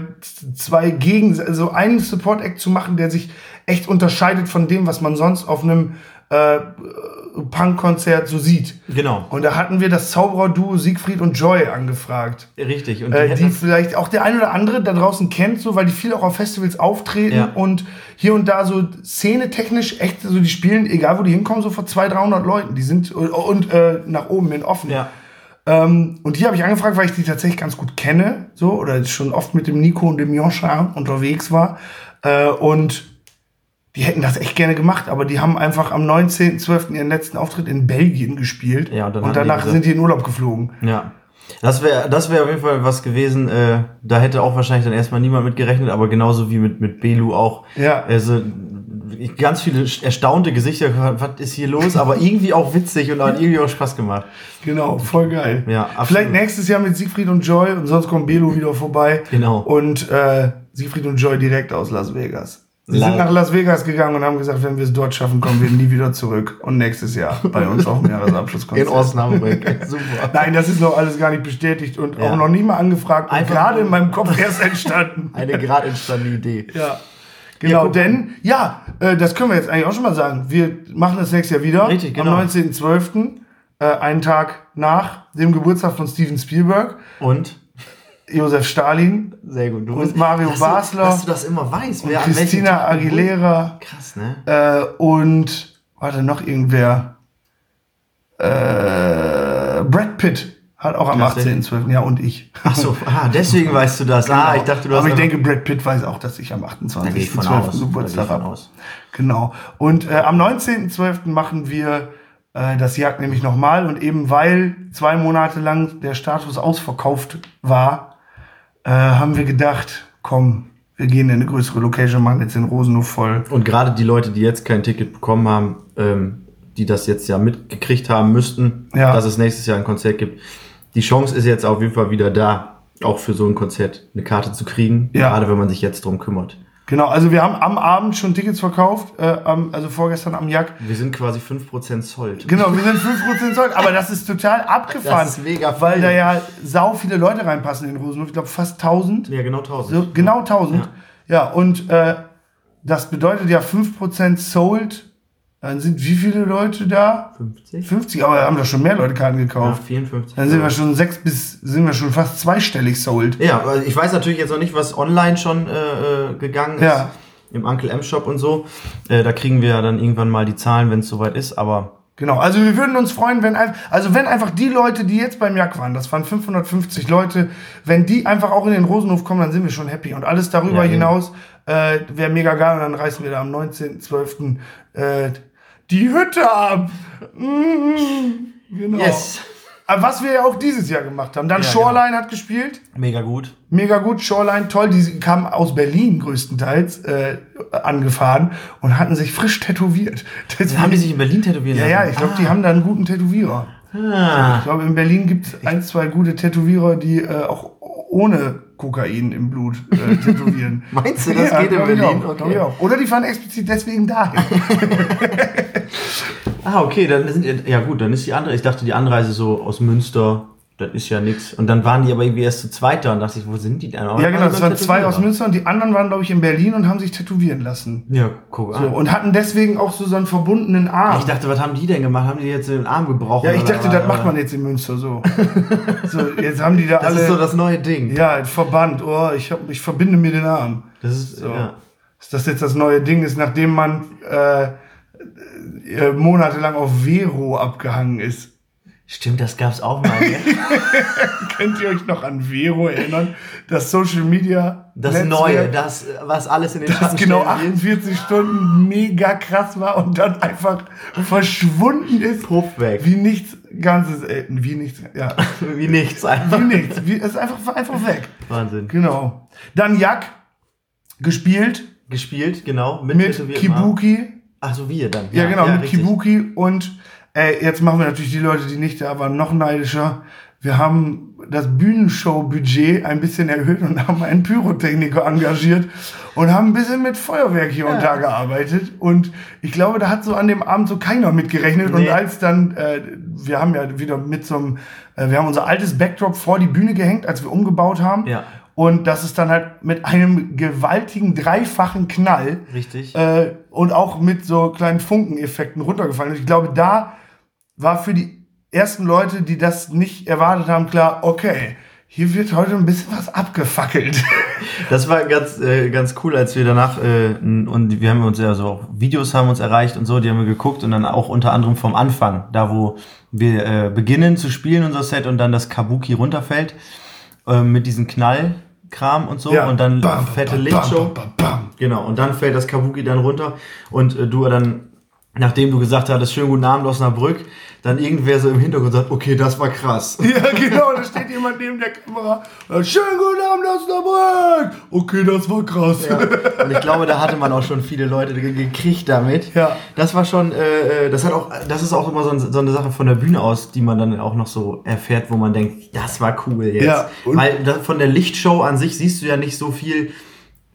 zwei gegen, also einen Support Act zu machen, der sich echt unterscheidet von dem, was man sonst auf einem äh, Punk-Konzert so sieht. Genau. Und da hatten wir das Zauberer-Duo Siegfried und Joy angefragt. Richtig. Und die Äh, die vielleicht auch der ein oder andere da draußen kennt, so, weil die viel auch auf Festivals auftreten Ja. und hier und da so szenetechnisch echt, so die spielen, egal wo die hinkommen, so vor 200, 300 Leuten. Die sind und, und äh, nach oben hin offen. ja. Ähm, und die habe ich angefragt, weil ich die tatsächlich ganz gut kenne, so, oder schon oft mit dem Nico und dem Joscha unterwegs war. Äh, und die hätten das echt gerne gemacht, aber die haben einfach am 19.12. ihren letzten Auftritt in Belgien gespielt. Ja, und und die danach gesagt- sind die in Urlaub geflogen. Ja. Das wäre das wäre auf jeden Fall was gewesen, äh, da hätte auch wahrscheinlich dann erstmal niemand mit gerechnet, aber genauso wie mit, mit Belu auch. Ja. Also ganz viele erstaunte Gesichter, was ist hier los, aber irgendwie auch witzig und hat irgendwie auch Spaß gemacht. Genau, voll geil. Ja, absolut. Vielleicht nächstes Jahr mit Siegfried und Joy und sonst kommt Belo wieder vorbei. Genau. Und äh, Siegfried und Joy direkt aus Las Vegas. Sie sind nach Las Vegas gegangen und haben gesagt, wenn wir es dort schaffen, kommen wir nie wieder zurück. Und nächstes Jahr bei uns auf dem Jahresabschlusskonzert. In Osnabrück. Super. Nein, das ist noch alles gar nicht bestätigt und Ja. auch noch nicht mal angefragt und Einfach gerade in meinem Kopf erst entstanden. Eine gerade entstandene Idee. Ja. Genau, guck. denn, ja, äh, das können wir jetzt eigentlich auch schon mal sagen. Wir machen das nächstes Jahr wieder. Richtig, genau. Am 19.12., äh, einen Tag nach dem Geburtstag von Steven Spielberg, Und? Josef Stalin, Sehr gut. Du Und Mario dass Basler. Du, dass du das immer weißt. wer welchem Christina Aguilera Krass, ne? äh, und, warte, noch irgendwer. Äh, Brad Pitt Hat auch am Tatsächlich? 18.12. Ja, und ich. Ach so, ah, deswegen weißt du das. Ah, ich dachte, du hast Aber ich denke, Brad Pitt weiß auch, dass ich am Da gehe ich von 28.12. aus. Da gehe Geburtstag habe. Genau. Und äh, am 19.12. machen wir äh, das Jagd nämlich nochmal. Und eben weil zwei Monate lang der Status ausverkauft war, äh, haben wir gedacht, komm, wir gehen in eine größere Location, machen jetzt den Rosenhof voll. Und gerade die Leute, die jetzt kein Ticket bekommen haben, ähm, die das jetzt ja mitgekriegt haben müssten, Ja. dass es nächstes Jahr ein Konzert gibt. Die Chance ist jetzt auf jeden Fall wieder da, auch für so ein Konzert eine Karte zu kriegen, Ja. gerade wenn man sich jetzt drum kümmert. Genau, also wir haben am Abend schon Tickets verkauft, äh, am, also vorgestern am Jagd. Wir sind quasi 5% sold. Genau, wir sind 5% Zoll, aber das ist total abgefahren. Das ist mega Weil da ja sau viele Leute reinpassen in den Rosenhof. Ich glaube fast 1000. Ja, genau 1000. So, genau 1000. Ja, und äh, das bedeutet ja 5% sold. Dann sind wie viele Leute da? 50? 50, aber haben doch schon mehr Leute Karten Ja, gekauft. 54. Dann sind wir schon sechs bis, sind wir schon fast zweistellig sold. Ja, ich weiß natürlich jetzt noch nicht, was online schon äh, äh, gegangen ist. Ja. Im Uncle M Shop und so. Äh, da kriegen wir ja dann irgendwann mal die Zahlen, wenn es soweit ist. Aber Genau, also wir würden uns freuen, wenn einfach, also wenn einfach die Leute, die jetzt beim Jack waren, das waren 550 Leute, wenn die einfach auch in den Rosenhof kommen, dann sind wir schon happy. Und alles darüber Ja, hinaus äh, wäre mega geil. Und dann reißen wir da am 19.12. Äh, die Hütte ab. Mm, genau. Aber was wir ja auch dieses Jahr gemacht haben. Dann Ja, Shoreline hat gespielt. Mega gut. Mega gut, Shoreline, toll. Die kamen aus Berlin größtenteils äh, angefahren und hatten sich frisch tätowiert. Deswegen- Haben die sich in Berlin tätowieren ja, ja, ich glaube, die haben da einen guten Tätowierer. Ah. Ich glaube, in Berlin gibt es ein, zwei gute Tätowierer, die äh, auch ohne Kokain im Blut äh, tätowieren. Meinst du, das geht in Berlin? Auch, Okay. Oder die fahren explizit deswegen dahin. Ah, okay, dann sind ja gut, dann ist die andere. Ich dachte, die Anreise so aus Münster, das ist ja nix. Und dann waren die aber irgendwie erst zu zweit da und dachte ich, wo sind die denn? Aber ja, genau, es waren zwei aus. Münster und die anderen waren, glaube ich, in Berlin und haben sich tätowieren lassen. Ja, guck So, an. und hatten deswegen auch so, so einen verbundenen Arm. Ich dachte, was haben die denn gemacht? Haben die jetzt den Arm gebrochen? ja, ich dachte, das macht man jetzt in Münster so. so, jetzt haben die da Das alle. ist so das neue Ding. ja, Verband. Oh, ich, hab, ich verbinde mir den Arm. Das ist, So. ja. Dass das jetzt das neue Ding ist, nachdem man äh, äh, monatelang auf Vero abgehangen ist. Stimmt, das gab's auch mal. gell? Könnt ihr euch noch an Vero erinnern? Das Social Media. Das Netzwerk, Neue, das, was alles in den das genau stellen will. 48 Stunden mega krass war und dann einfach verschwunden ist. Puff weg. Wie nichts Ganzes, äh, wie nichts, ja, Wie nichts einfach. wie nichts. Wie, es ist einfach, einfach weg. Wahnsinn. Genau. Dann Jack gespielt Gespielt, genau. mit Arm. Kibuki. Ach so, wir dann. Ja, genau, mit richtig. Kibuki und äh, jetzt machen wir natürlich die Leute, die nicht da waren, noch neidischer. Wir haben das Bühnenshow-Budget ein bisschen erhöht und haben einen Pyrotechniker engagiert und haben ein bisschen mit Feuerwerk hier und da gearbeitet. Und ich glaube, da hat so an dem Abend so keiner mitgerechnet. Und Nee. als dann, äh, wir haben ja wieder mit so einem, äh, wir haben unser altes Backdrop vor die Bühne gehängt, als wir umgebaut haben. Ja. Und das ist dann halt mit einem gewaltigen dreifachen Knall Richtig. äh, und auch mit so kleinen Funkeneffekten runtergefallen. Und ich glaube, da war für die ersten Leute, die das nicht erwartet haben, klar, okay, hier wird heute ein bisschen was abgefackelt. Das war ganz, äh, ganz cool, als wir danach, äh, und wir haben uns ja so, auch Videos haben uns erreicht und so, die haben wir geguckt und dann auch unter anderem vom Anfang, da wo wir äh, beginnen zu spielen, unser Set, und dann das Kabuki runterfällt, äh, mit diesem Knallkram und so, und dann Bam, fette Lichtshow. Genau, und dann fällt das Kabuki dann runter und äh, du dann, nachdem du gesagt hattest, schönen guten Abend Osnabrück, dann irgendwer so im Hintergrund sagt, okay, das war krass. Ja, genau, da steht jemand neben der Kamera. äh, Schönen guten Abend, Osnabrück! Okay, das war krass. Und ich glaube, da hatte man auch schon viele Leute ge- gekriegt damit. Ja. Das war schon, äh, äh, das hat auch, das ist auch immer so, ein, so eine Sache von der Bühne aus, die man dann auch noch so erfährt, wo man denkt, das war cool jetzt. Ja, weil da, von der Lichtshow an sich siehst du ja nicht so viel,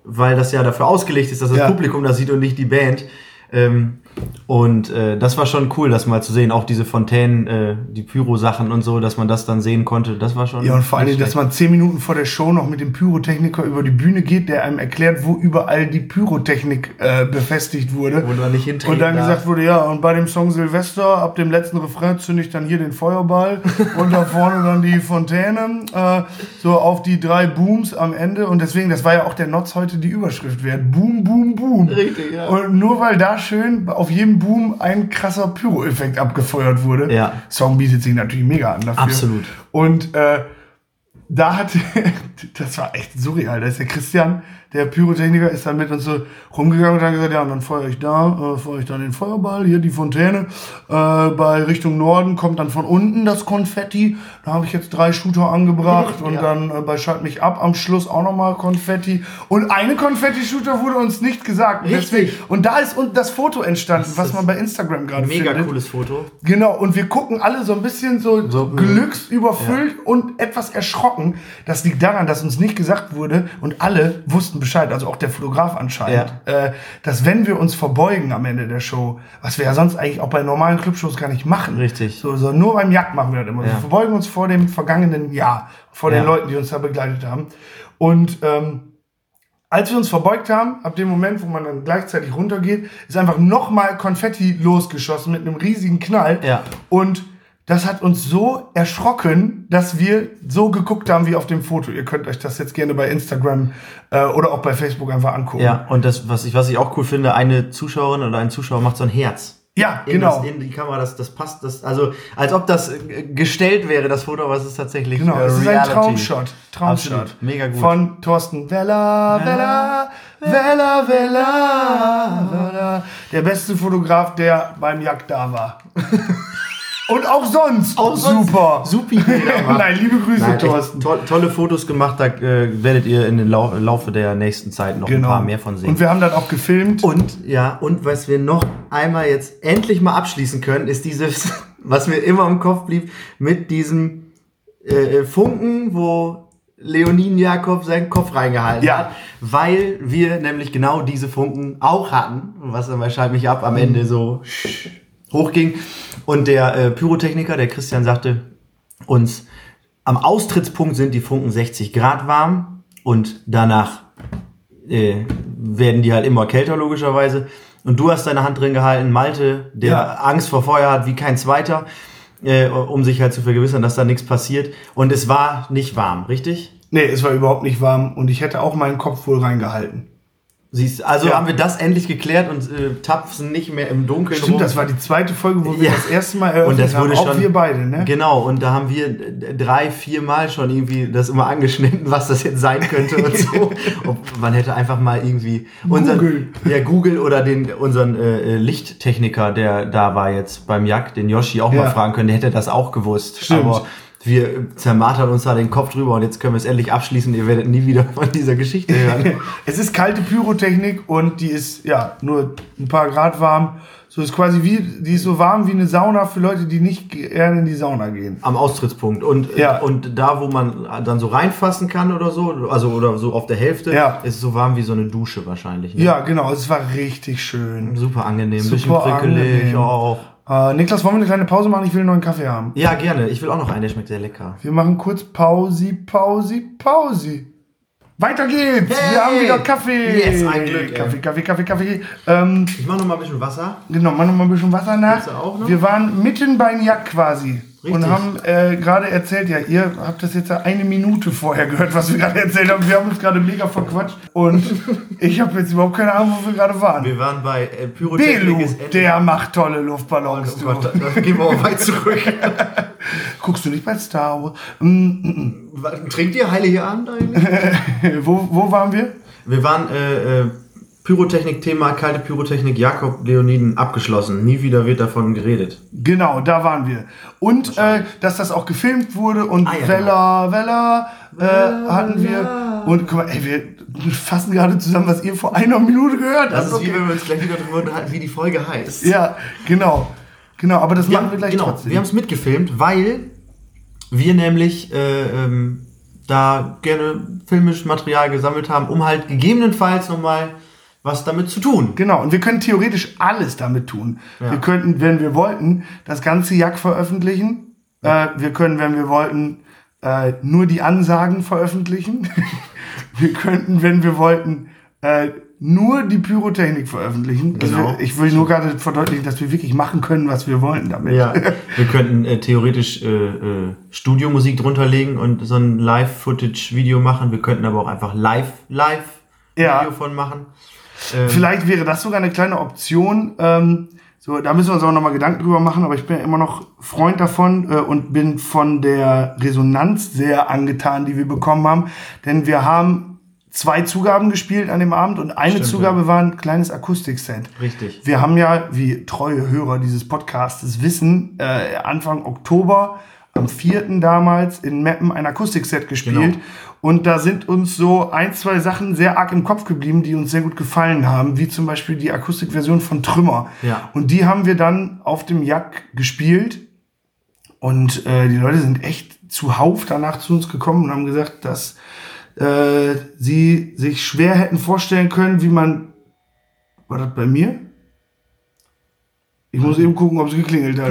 weil das ja dafür ausgelegt ist, dass das Ja. Publikum das sieht und nicht die Band. Ähm, und äh, das war schon cool, das mal zu sehen. Auch diese Fontänen, äh, die Pyro-Sachen und so, dass man das dann sehen konnte. Das war schon. Ja, und vor Dingen, dass man zehn Minuten vor der Show noch mit dem Pyrotechniker über die Bühne geht, der einem erklärt, wo überall die Pyrotechnik äh, befestigt wurde. Wo man nicht hintreten Und dann darf. gesagt wurde, ja, und bei dem Song Silvester, ab dem letzten Refrain zünde ich dann hier den Feuerball und da vorne dann die Fontäne, äh, so auf die drei Booms am Ende. Und deswegen, das war ja auch der Notz heute die Überschrift wert. Boom, boom, boom. Richtig, ja. Und nur weil da schön auf auf jedem Boom ein krasser Pyro-Effekt abgefeuert wurde. Ja. Song bietet sich natürlich mega an dafür. Absolut. Und äh, da hat, das war echt surreal. Da ist der Christian, der Pyrotechniker, ist dann mit uns so rumgegangen und hat gesagt, ja, und dann feuere ich da, äh, feuere ich dann den Feuerball, hier die Fontäne. Äh, bei Richtung Norden kommt dann von unten das Konfetti. Da habe ich jetzt drei Shooter angebracht und Ja. dann äh, bei Schalt mich ab am Schluss auch nochmal Konfetti. Und eine Konfetti-Shooter wurde uns nicht gesagt. Richtig. Deswegen, und da ist und das Foto entstanden, was ist man bei Instagram gerade Mega findet. cooles Foto. Genau, und wir gucken alle so ein bisschen so, So, glücksüberfüllt und etwas erschrocken. Das liegt daran, dass uns nicht gesagt wurde und alle wussten Bescheid, also auch der Fotograf anscheinend, äh, dass wenn wir uns verbeugen am Ende der Show, was wir ja sonst eigentlich auch bei normalen Clubshows gar nicht machen. Richtig. So, so nur beim Jagd machen wir das immer. Ja. Wir verbeugen uns vor dem vergangenen Jahr, vor den Ja. Leuten, die uns da begleitet haben. Und ähm, als wir uns verbeugt haben, ab dem Moment, wo man dann gleichzeitig runtergeht, ist einfach nochmal Konfetti losgeschossen mit einem riesigen Knall. Ja. Und das hat uns so erschrocken, dass wir so geguckt haben wie auf dem Foto. Ihr könnt euch das jetzt gerne bei Instagram äh, oder auch bei Facebook einfach angucken. Ja, und das, was ich, was ich auch cool finde, eine Zuschauerin oder ein Zuschauer macht so ein Herz. Ja, In, genau. das, in die Kamera, das, das passt, das, also als ob das äh, gestellt wäre, das Foto, aber es ist tatsächlich Genau, äh, es ist ein. Traumshot. Traumshot. Absolut, mega gut. Von Thorsten Vella, Vella, Vella, Vella, Vella. Der beste Fotograf, der beim Jagd da war. Und auch sonst. Auch sonst Super. Supi Bilder macht. Nein, liebe Grüße, Nein, Thorsten. toll, tolle Fotos gemacht, da äh, werdet ihr in den Lau Laufe der nächsten Zeit noch ein paar mehr von sehen. Genau. Und wir haben dann auch gefilmt. Und ja, und was wir noch einmal jetzt endlich mal abschließen können, ist dieses, was mir immer im Kopf blieb, mit diesem äh, Funken, wo Leonin Jakob seinen Kopf reingehalten Ja. hat, weil wir nämlich genau diese Funken auch hatten, was dann bei Schalt mich ab am Ende so hochging. Und der äh, Pyrotechniker, der Christian, sagte uns, am Austrittspunkt sind die Funken 60 Grad warm und danach äh, werden die halt immer kälter logischerweise. Und du hast deine Hand drin gehalten, Malte, der Ja. Angst vor Feuer hat wie kein zweiter, äh, um sich halt zu vergewissern, dass da nichts passiert. Und es war nicht warm, richtig? Nee, es war überhaupt nicht warm und ich hätte auch meinen Kopf wohl reingehalten. Siehst, also Ja. haben wir das endlich geklärt und äh, tapsen nicht mehr im Dunkeln Stimmt, rum. das war die zweite Folge, wo wir Ja. das erste Mal eröffnet und das wurde haben. schon Auch wir beide, ne? Genau, und da haben wir drei, vier Mal schon irgendwie das immer angeschnitten, was das jetzt sein könnte und so. Ob, man hätte einfach mal irgendwie unseren, Google. ja, Google oder den unseren äh, äh, Lichttechniker, der da war jetzt beim Jagd, den Yoshi auch Ja. mal fragen können, der hätte das auch gewusst. Stimmt. Aber wir zermartern uns da den Kopf drüber und jetzt können wir es endlich abschließen. Ihr werdet nie wieder von dieser Geschichte hören. Es ist kalte Pyrotechnik und die ist ja nur ein paar Grad warm. So ist quasi wie, die ist so warm wie eine Sauna für Leute, die nicht gerne in die Sauna gehen. Am Austrittspunkt. Und, Ja. und da, wo man dann so reinfassen kann oder so, also oder so auf der Hälfte, Ja. ist es so warm wie so eine Dusche wahrscheinlich. Ne? Ja, genau, es war richtig schön. Super angenehm, Super bisschen prickelig angenehm. auch. Äh, Niklas, wollen wir eine kleine Pause machen? Ich will einen neuen Kaffee haben. Ja, gerne. Ich will auch noch einen, der schmeckt sehr lecker. Wir machen kurz Pause, Pause, Pause. Weiter geht's! Hey! Wir haben wieder Kaffee! Yes, ein Glück. Kaffee, Kaffee, Kaffee, Kaffee. Ähm, Ich mache noch mal ein bisschen Wasser. Genau, mach noch mal ein bisschen Wasser nach. Willst du auch noch? Wir waren mitten beim Jagd quasi. Und Richtig. haben äh, gerade erzählt, ja, ihr habt das jetzt ja eine Minute vorher gehört, was wir gerade erzählt haben. Wir haben uns gerade mega verquatscht. Und ich habe jetzt überhaupt keine Ahnung, wo wir gerade waren. Wir waren bei äh, Pyrotechnik. Belu, der macht tolle Luftballons. Oh du. Gott, da, da gehen wir auch weit zurück. Guckst du nicht bei Star Wars? Mm, Trinkt ihr Heilige Abend eigentlich? mm. wo, wo waren wir? Wir waren äh, äh, Pyrotechnik-Thema, kalte Pyrotechnik, Jakob Leoniden abgeschlossen. Nie wieder wird davon geredet. Genau, da waren wir. Und äh, dass das auch gefilmt wurde und Ah, ja, Vella, Vella, äh, hatten wir. Und guck mal, ey, wir fassen gerade zusammen, was ihr vor einer Minute gehört Das habt. ist wie Okay. wenn wir uns gleich wieder drüber unterhalten, wie die Folge heißt. Ja, genau. Genau, aber das Ja, machen wir gleich genau. trotzdem. Wir haben es mitgefilmt, weil wir nämlich äh, ähm, da gerne filmisch Material gesammelt haben, um halt gegebenenfalls nochmal was damit zu tun. Genau, und wir können theoretisch alles damit tun. Ja. Wir könnten, wenn wir wollten, das ganze Jack veröffentlichen. Äh, wir können, wenn wir wollten, äh, nur die Ansagen veröffentlichen. wir könnten, wenn wir wollten, äh, nur die Pyrotechnik veröffentlichen. Also Genau. wir, ich will nur gerade verdeutlichen, dass wir wirklich machen können, was wir wollen damit. Ja, wir könnten äh, theoretisch äh, äh, Studiomusik drunter legen und so ein Live-Footage-Video machen. Wir könnten aber auch einfach live, live Ja. Video von machen. Ähm, Vielleicht wäre das sogar eine kleine Option. Ähm, so, da müssen wir uns auch nochmal Gedanken drüber machen, aber ich bin ja immer noch Freund davon äh, und bin von der Resonanz sehr angetan, die wir bekommen haben. Denn wir haben zwei Zugaben gespielt an dem Abend und eine Stimmt, Zugabe war ein kleines Akustikset. Richtig. Wir haben ja, wie treue Hörer dieses Podcasts wissen, äh, Anfang Oktober am 4. damals in Meppen ein Akustikset gespielt. Genau. Und da sind uns so ein, zwei Sachen sehr arg im Kopf geblieben, die uns sehr gut gefallen haben, wie zum Beispiel die Akustikversion von Trümmer. Ja. Und die haben wir dann auf dem Jack gespielt. Und äh, die Leute sind echt zuhauf danach zu uns gekommen und haben gesagt, dass äh, sie sich schwer hätten vorstellen können, wie man. War das bei mir? Ich muss eben gucken, ob es geklingelt hat.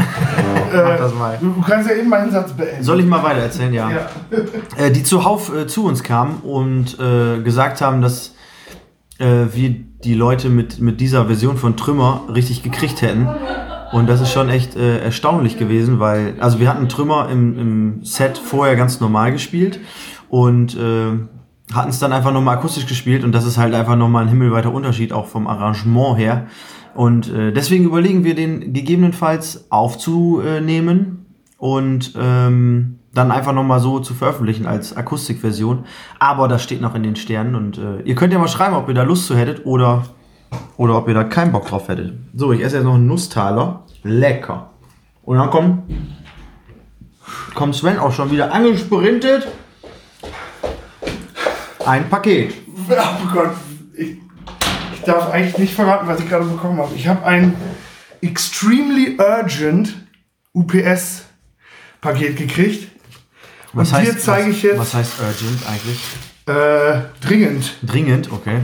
Mach das mal. Du kannst ja eben meinen Satz beenden. Soll ich mal weiter erzählen? Ja. Ja. Äh, die zuhauf äh, zu uns kamen und äh, gesagt haben, dass äh, wir die Leute mit, mit dieser Version von Trümmer richtig gekriegt hätten. Und das ist schon echt äh, erstaunlich gewesen, weil, also wir hatten Trümmer im, im Set vorher ganz normal gespielt und äh, hatten es dann einfach nochmal akustisch gespielt und das ist halt einfach nochmal ein himmelweiter Unterschied, auch vom Arrangement her. Und äh, deswegen überlegen wir den gegebenenfalls aufzunehmen und ähm, dann einfach nochmal so zu veröffentlichen als Akustikversion. Aber das steht noch in den Sternen und äh, ihr könnt ja mal schreiben, ob ihr da Lust zu hättet oder, oder ob ihr da keinen Bock drauf hättet. So, ich esse jetzt noch einen Nusstaler. Lecker. Und dann kommt, kommt Sven auch schon wieder angesprintet. Ein Paket. Oh Gott, darf eigentlich nicht verraten, was ich gerade bekommen habe. Ich habe ein Extremely Urgent UPS-Paket gekriegt. Was Und heißt, dir zeige ich jetzt Was heißt urgent eigentlich? äh, dringend. Dringend, okay.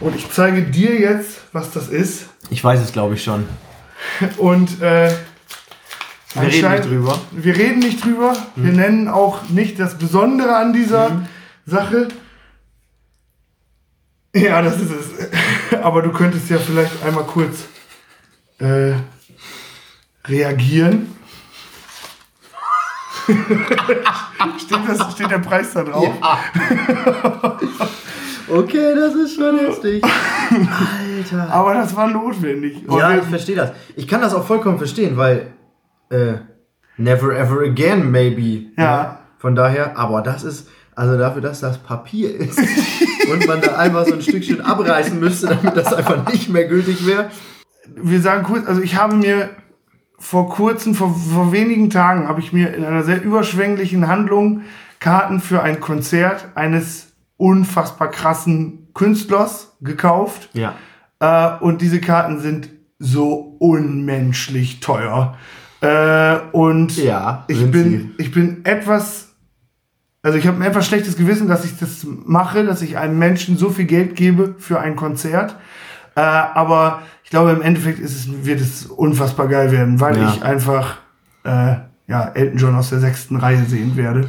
Und ich zeige dir jetzt, was das ist. Ich weiß es, glaube ich, schon. Und äh, Wir reden nicht drüber. Mhm. Wir reden nicht drüber. Wir nennen auch nicht das Besondere an dieser Sache. Ja, das ist es. Aber du könntest ja vielleicht einmal kurz äh, reagieren. steht, das, steht der Preis da drauf? Okay, das ist schon heftig. Alter. Aber das war notwendig. Und Ja, ich verstehe das. Ich kann das auch vollkommen verstehen, weil äh, never ever again, maybe. Ja. Von daher, aber das ist, also dafür, dass das Papier ist und man da einfach so ein Stückchen abreißen müsste, damit das einfach nicht mehr gültig wäre. wir sagen kurz, also ich habe mir vor kurzem, vor, vor wenigen Tagen, habe ich mir in einer sehr überschwänglichen Handlung Karten für ein Konzert eines unfassbar krassen Künstlers gekauft. Ja. Äh, und diese Karten sind so unmenschlich teuer. Äh, und Ja, ich bin, ich bin etwas, also ich habe ein etwas schlechtes Gewissen, dass ich das mache, dass ich einem Menschen so viel Geld gebe für ein Konzert. Äh, aber ich glaube, im Endeffekt ist es, wird es unfassbar geil werden, weil Ja. ich einfach äh, ja, Elton John aus der sechsten Reihe sehen werde.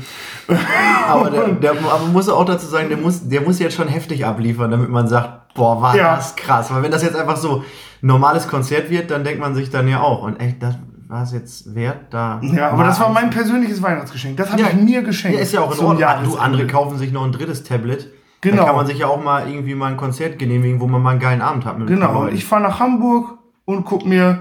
Aber, der, der, aber man muss auch dazu sagen, der muss, der muss jetzt schon heftig abliefern, damit man sagt, boah, war Ja. das krass. Weil wenn das jetzt einfach so ein normales Konzert wird, dann denkt man sich dann ja auch, und echt, das war es jetzt wert, da. Ja, aber das war mein persönliches Weihnachtsgeschenk. Das habe Ja, ich mir geschenkt. Ja, ist ja auch in Ordnung. Du, andere kaufen sich noch ein drittes Tablet. Genau. Da kann man sich ja auch mal irgendwie mal ein Konzert genehmigen, wo man mal einen geilen Abend hat mit Genau, und ich fahre nach Hamburg und guck mir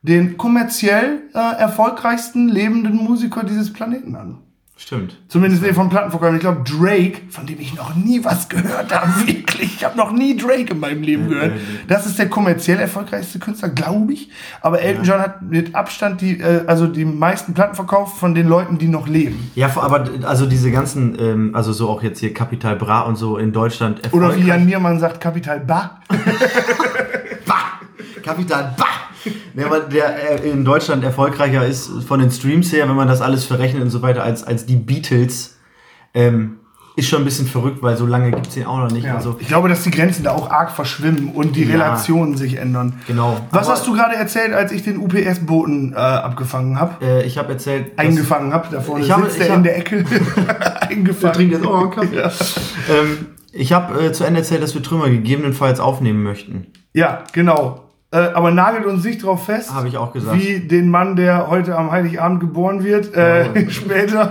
den kommerziell äh, erfolgreichsten lebenden Musiker dieses Planeten an. Stimmt. Zumindest nee, vom Plattenverkauf. Ich glaube, Drake, von dem ich noch nie was gehört habe, wirklich. Ich habe noch nie Drake in meinem Leben gehört. Das ist der kommerziell erfolgreichste Künstler, glaube ich. Aber Elton John hat mit Abstand die, äh, also die meisten Platten verkauft von den Leuten, die noch leben. Ja, aber also diese ganzen, ähm, also so auch jetzt hier Capital Bra und so in Deutschland Oder wie Jan Niermann sagt, Kapital Ba. Kapital Bah! Der, aber der äh, in Deutschland erfolgreicher ist von den Streams her, wenn man das alles verrechnet und so weiter, als, als die Beatles, ähm, ist schon ein bisschen verrückt, weil so lange gibt's den auch noch nicht. Ja. Also, Ich glaube, dass die Grenzen da auch arg verschwimmen und die Ja. Relationen sich ändern. Genau. Was hast du gerade erzählt, als ich den UPS-Boten äh, abgefangen habe? äh, ich habe erzählt, Eingefangen habe. Da vorne Ich habe- sitzt ich der hab- in der Ecke. Eingefangen. trinkt jetzt auch einen Kaffee. Ja. Ähm, ich habe äh, zu Ende erzählt, dass wir Trümmer gegebenenfalls aufnehmen möchten. Ja, genau. Äh, aber nagelt uns nicht drauf fest. Habe ich auch gesagt. Wie den Mann, der heute am Heiligabend geboren wird, äh, Ja. später.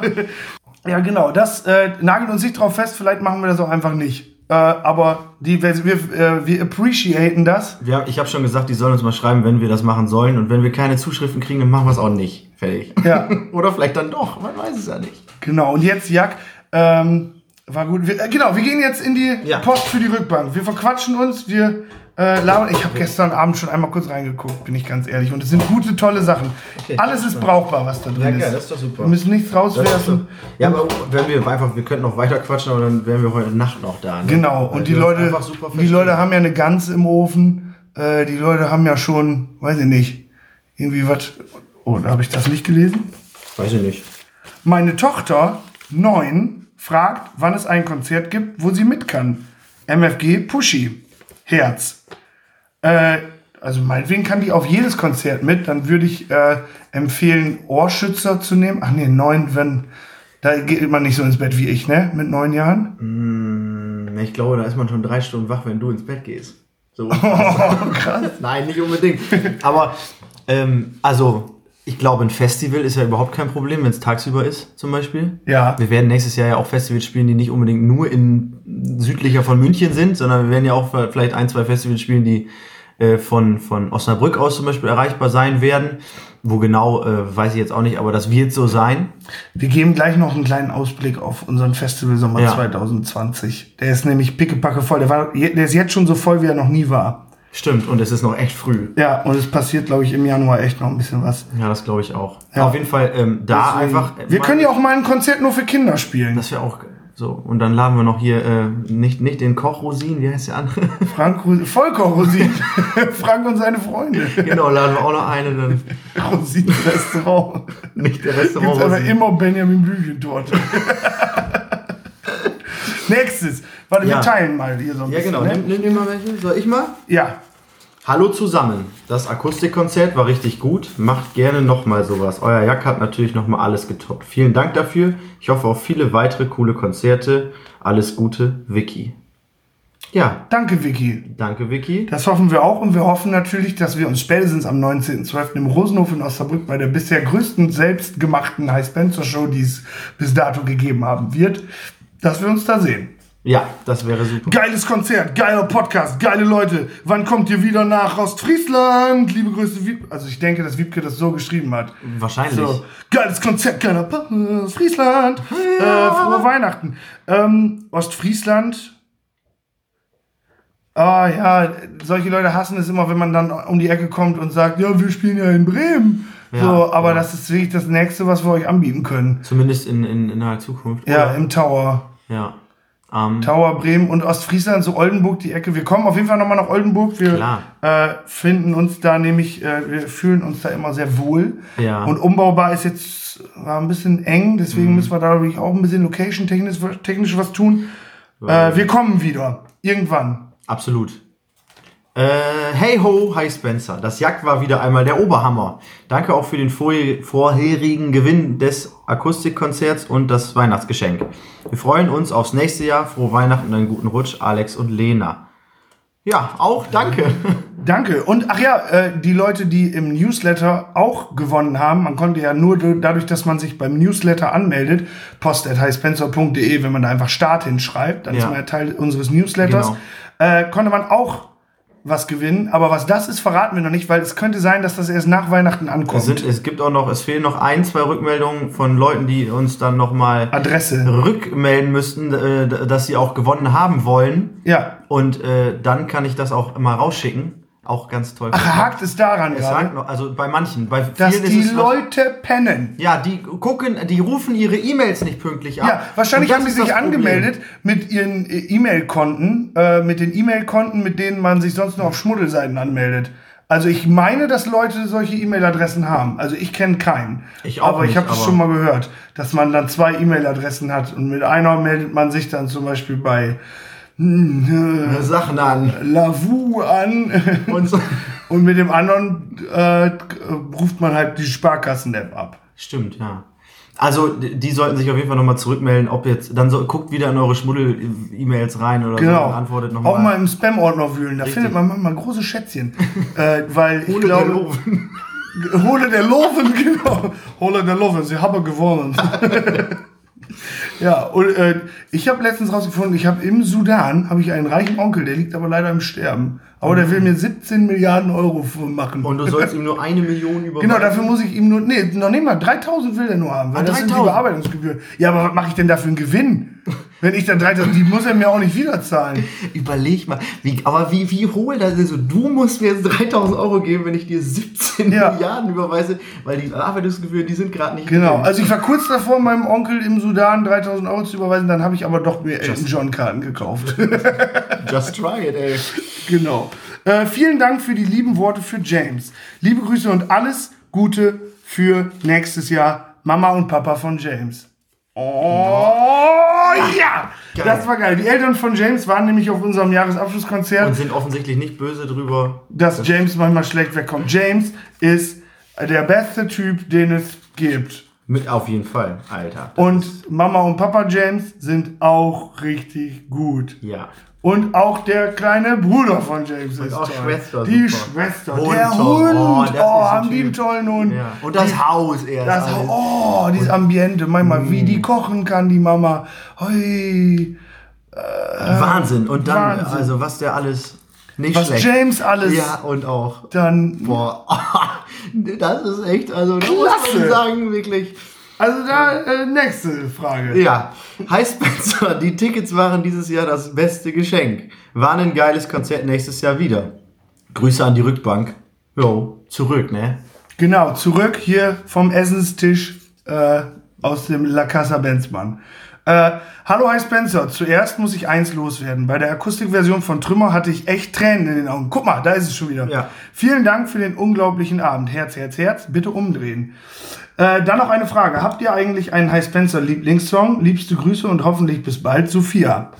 ja, genau. Das äh, nagelt uns nicht drauf fest. Vielleicht machen wir das auch einfach nicht. Äh, aber die, wir, äh, wir appreciaten das. Haben- ich habe schon gesagt, die sollen uns mal schreiben, wenn wir das machen sollen. Und wenn wir keine Zuschriften kriegen, dann machen wir es auch nicht. Fertig. Ja. Oder vielleicht dann doch, man weiß es ja nicht. Genau, und jetzt, Jack, ähm, war gut. Wir, äh, genau, wir gehen jetzt in die Ja. Post für die Rückbank. Wir verquatschen uns, wir äh, labern. Ich habe gestern Abend schon einmal kurz reingeguckt, bin ich ganz ehrlich. Und es sind gute, tolle Sachen. Okay. Alles ist brauchbar, was da drin Ja, ist. geil, das ist doch super. Wir müssen nichts rauswerfen. Ja, aber wenn wir einfach, wir könnten noch weiter quatschen, aber dann wären wir heute Nacht noch da. Ne? Genau, Weil und die wir uns Leute, die. Leute haben ja eine Gans im Ofen. Äh, die Leute haben ja schon, weiß ich nicht, irgendwie was. Oh, da habe ich das nicht gelesen. Weiß ich nicht. Meine Tochter, neun, fragt, wann es ein Konzert gibt, wo sie mit kann. MFG Pushy. Herz. Äh, also meinetwegen kann die auf jedes Konzert mit. Dann würde ich äh, empfehlen, Ohrschützer zu nehmen. Ach nee, neun, wenn. Da geht man nicht so ins Bett wie ich, ne? Mit neun Jahren. Hm, Ich glaube, da ist man schon drei Stunden wach, wenn du ins Bett gehst. So. Oh, krass. Nein, nicht unbedingt. Aber, ähm, also, ich glaube, ein Festival ist ja überhaupt kein Problem, wenn es tagsüber ist, zum Beispiel. Ja. Wir werden nächstes Jahr ja auch Festivals spielen, die nicht unbedingt nur in südlicher von München sind, sondern wir werden ja auch vielleicht ein, zwei Festivals spielen, die äh, von, von Osnabrück aus zum Beispiel erreichbar sein werden. Wo genau, äh, weiß ich jetzt auch nicht, aber das wird so sein. Wir geben gleich noch einen kleinen Ausblick auf unseren Festival Sommer Ja. 2020. Der ist nämlich pickepacke voll. Der, war, der ist jetzt schon so voll, wie er noch nie war. Stimmt, und es ist noch echt früh. Ja, und es passiert, glaube ich, im Januar echt noch ein bisschen was. Ja, das glaube ich auch. Ja. Auf jeden Fall ähm, da Deswegen- einfach. Wir mal- können ja auch mal ein Konzert nur für Kinder spielen. Das wäre auch so. Und dann laden wir noch hier äh, nicht, nicht den Koch Rosin, wie heißt der andere? Frank Rosin, Volker Rosin. Frank und seine Freunde. genau, laden wir auch noch eine, dann Rosins Restaurant. nicht der Gibt's Restaurant aber Rosin. immer Benjamin Blümchentorte. Nächstes. Warte, wir Ja. teilen mal hier so ein Ja, bisschen. genau. Ne? Nimm, nimm, nimm mal welche. Soll ich mal? Ja. Hallo zusammen. Das Akustikkonzert war richtig gut. Macht gerne nochmal sowas. Euer Jack hat natürlich nochmal alles getoppt. Vielen Dank dafür. Ich hoffe auf viele weitere coole Konzerte. Alles Gute, Vicky. Ja, Danke, Vicky. danke, Vicky. Das hoffen wir auch und wir hoffen natürlich, dass wir uns spätestens am 19.12. im Rosenhof in Osnabrück bei der bisher größten selbstgemachten High Spencer Show, die es bis dato gegeben haben wird, dass wir uns da sehen. Ja, das wäre super. Geiles Konzert, geiler Podcast, geile Leute. Wann kommt ihr wieder nach Ostfriesland? Liebe Grüße, Wieb Also ich denke, dass Wiebke das so geschrieben hat. Wahrscheinlich. So, geiles Konzert, geiler Pa- Ostfriesland. Äh, frohe Weihnachten. Ähm, Ostfriesland. Ah ja, solche Leute hassen es immer, wenn man dann um die Ecke kommt und sagt, ja, wir spielen ja in Bremen. Ja, so, aber ja. das ist wirklich das Nächste, was wir euch anbieten können. Zumindest in, in, in naher Zukunft. Ja, Oder? im Tower. Ja. Ähm, Tower, Bremen und Ostfriesland, so Oldenburg, die Ecke. Wir kommen auf jeden Fall nochmal nach Oldenburg. Wir äh, finden uns da nämlich, äh, wir fühlen uns da immer sehr wohl. Ja. Und umbaubar ist jetzt war ein bisschen eng, deswegen Mhm. müssen wir da wirklich auch ein bisschen location-technisch technisch was tun. Äh, wir kommen wieder. Irgendwann. Absolut. Äh, hey ho, hi Spencer. Das Jack war wieder einmal der Oberhammer. Danke auch für den vorher- vorherigen Gewinn des Akustikkonzerts und das Weihnachtsgeschenk. Wir freuen uns aufs nächste Jahr. Frohe Weihnachten und einen guten Rutsch, Alex und Lena. Ja, auch danke. Danke. Und ach ja, äh, die Leute, die im Newsletter auch gewonnen haben, man konnte ja nur dadurch, dass man sich beim Newsletter anmeldet, post.highspencer.de, wenn man da einfach Start hinschreibt, dann Ja. ist man ja Teil unseres Newsletters, Genau. äh, konnte man auch was gewinnen. Aber was das ist, verraten wir noch nicht, weil es könnte sein, dass das erst nach Weihnachten ankommt. Es, sind, es gibt auch noch, es fehlen noch ein, zwei Rückmeldungen von Leuten, die uns dann nochmal Adresse. rückmelden müssten, äh, dass sie auch gewonnen haben wollen. Ja. Und äh, dann kann ich das auch mal rausschicken. Auch ganz toll. Ach, hakt es daran Es gerade, noch, also bei manchen, bei dass vielen die ist es noch, Leute pennen. ja, die gucken, die rufen ihre E-Mails nicht pünktlich ab. Ja, wahrscheinlich Und das haben die ist sich das Problem. angemeldet mit ihren äh, E-Mail-Konten, äh, mit den E-Mail-Konten, mit denen man sich sonst nur auf Schmuddelseiten anmeldet. Also ich meine, dass Leute solche E-Mail-Adressen haben. Also ich kenne keinen. Ich auch aber ich nicht, habe das aber- schon mal gehört, dass man dann zwei E-Mail-Adressen hat und mit einer meldet man sich dann zum Beispiel bei Sachen an. Lavu an Und so. und mit dem anderen äh, ruft man halt die Sparkassen-App ab. Stimmt, ja. Also, die sollten sich auf jeden Fall nochmal zurückmelden, ob jetzt, dann so, guckt wieder in eure Schmuddel-E-Mails rein oder Genau. so antwortet nochmal. Auch mal im Spam-Ordner wühlen. Da Richtig. findet man manchmal große Schätzchen. äh, weil ich der glaube, Loven. Hole der Loven, genau. Hole der Loven, sie haben gewonnen. Ja, und äh, ich habe letztens rausgefunden, ich habe im Sudan habe ich einen reichen Onkel, der liegt aber leider im Sterben. Aber der will mir 17 Milliarden Euro machen. Und du sollst ihm nur eine Million überweisen. Genau, dafür muss ich ihm nur, nee, noch nicht mal, 3000 will er nur haben, weil Ah, das sind die 3000? Bearbeitungsgebühren. Ja, aber was mache ich denn da für einen Gewinn? Wenn ich dann 3000, die muss er mir auch nicht wieder zahlen. Überleg mal, wie, aber wie, wie hohl das ist. Du musst mir jetzt 3000 Euro geben, wenn ich dir 17 Ja. Milliarden überweise, weil die Bearbeitungsgebühren, die sind gerade nicht Genau, drin. also ich war kurz davor, meinem Onkel im Sudan 3000 Euro zu überweisen, dann habe ich aber doch mir Elton John Karten gekauft. Just try it, ey. Genau. Äh, vielen Dank für die lieben Worte für James. Liebe Grüße und alles Gute für nächstes Jahr, Mama und Papa von James. Oh ja, Geil. das war geil. Die Eltern von James waren nämlich auf unserem Jahresabschlusskonzert. Und sind offensichtlich nicht böse drüber. dass James manchmal schlecht wegkommt. James ist der beste Typ, den es gibt. Mit auf jeden Fall, Alter. Und Mama und Papa James sind auch richtig gut. Ja. Und auch der kleine Bruder von James ist auch toll. Schwester, Die super. Schwester. Hund der toll. Hund. Oh, Oh, haben die einen tollen Hund. ja. Und das Haus erst. Das, alles. oh, dieses Ambiente. Manchmal, wie die kochen kann, die Mama. Hoi. Wahnsinn. Und dann, Wahnsinn. also was der alles nicht Was schlecht. James alles Ja, und auch. dann. Boah, das ist echt, also da muss man sagen, wirklich. Also da, äh, nächste Frage. Ja, Hi Spencer, die Tickets waren dieses Jahr das beste Geschenk. War ein geiles Konzert nächstes Jahr wieder. Grüße an die Rückbank. Jo, zurück, ne? Genau, zurück hier vom Essenstisch äh, aus dem La Casa Benzmann. Äh, hallo, hi Spencer. Zuerst muss ich eins loswerden. Bei der Akustikversion von Trümmer hatte ich echt Tränen in den Augen. Guck mal, da ist es schon wieder. Ja. Vielen Dank für den unglaublichen Abend. Herz, Herz, Herz. Bitte umdrehen. Äh, dann noch eine Frage. Habt ihr eigentlich einen Hi Spencer Lieblingssong? Liebste Grüße und hoffentlich bis bald, Sophia.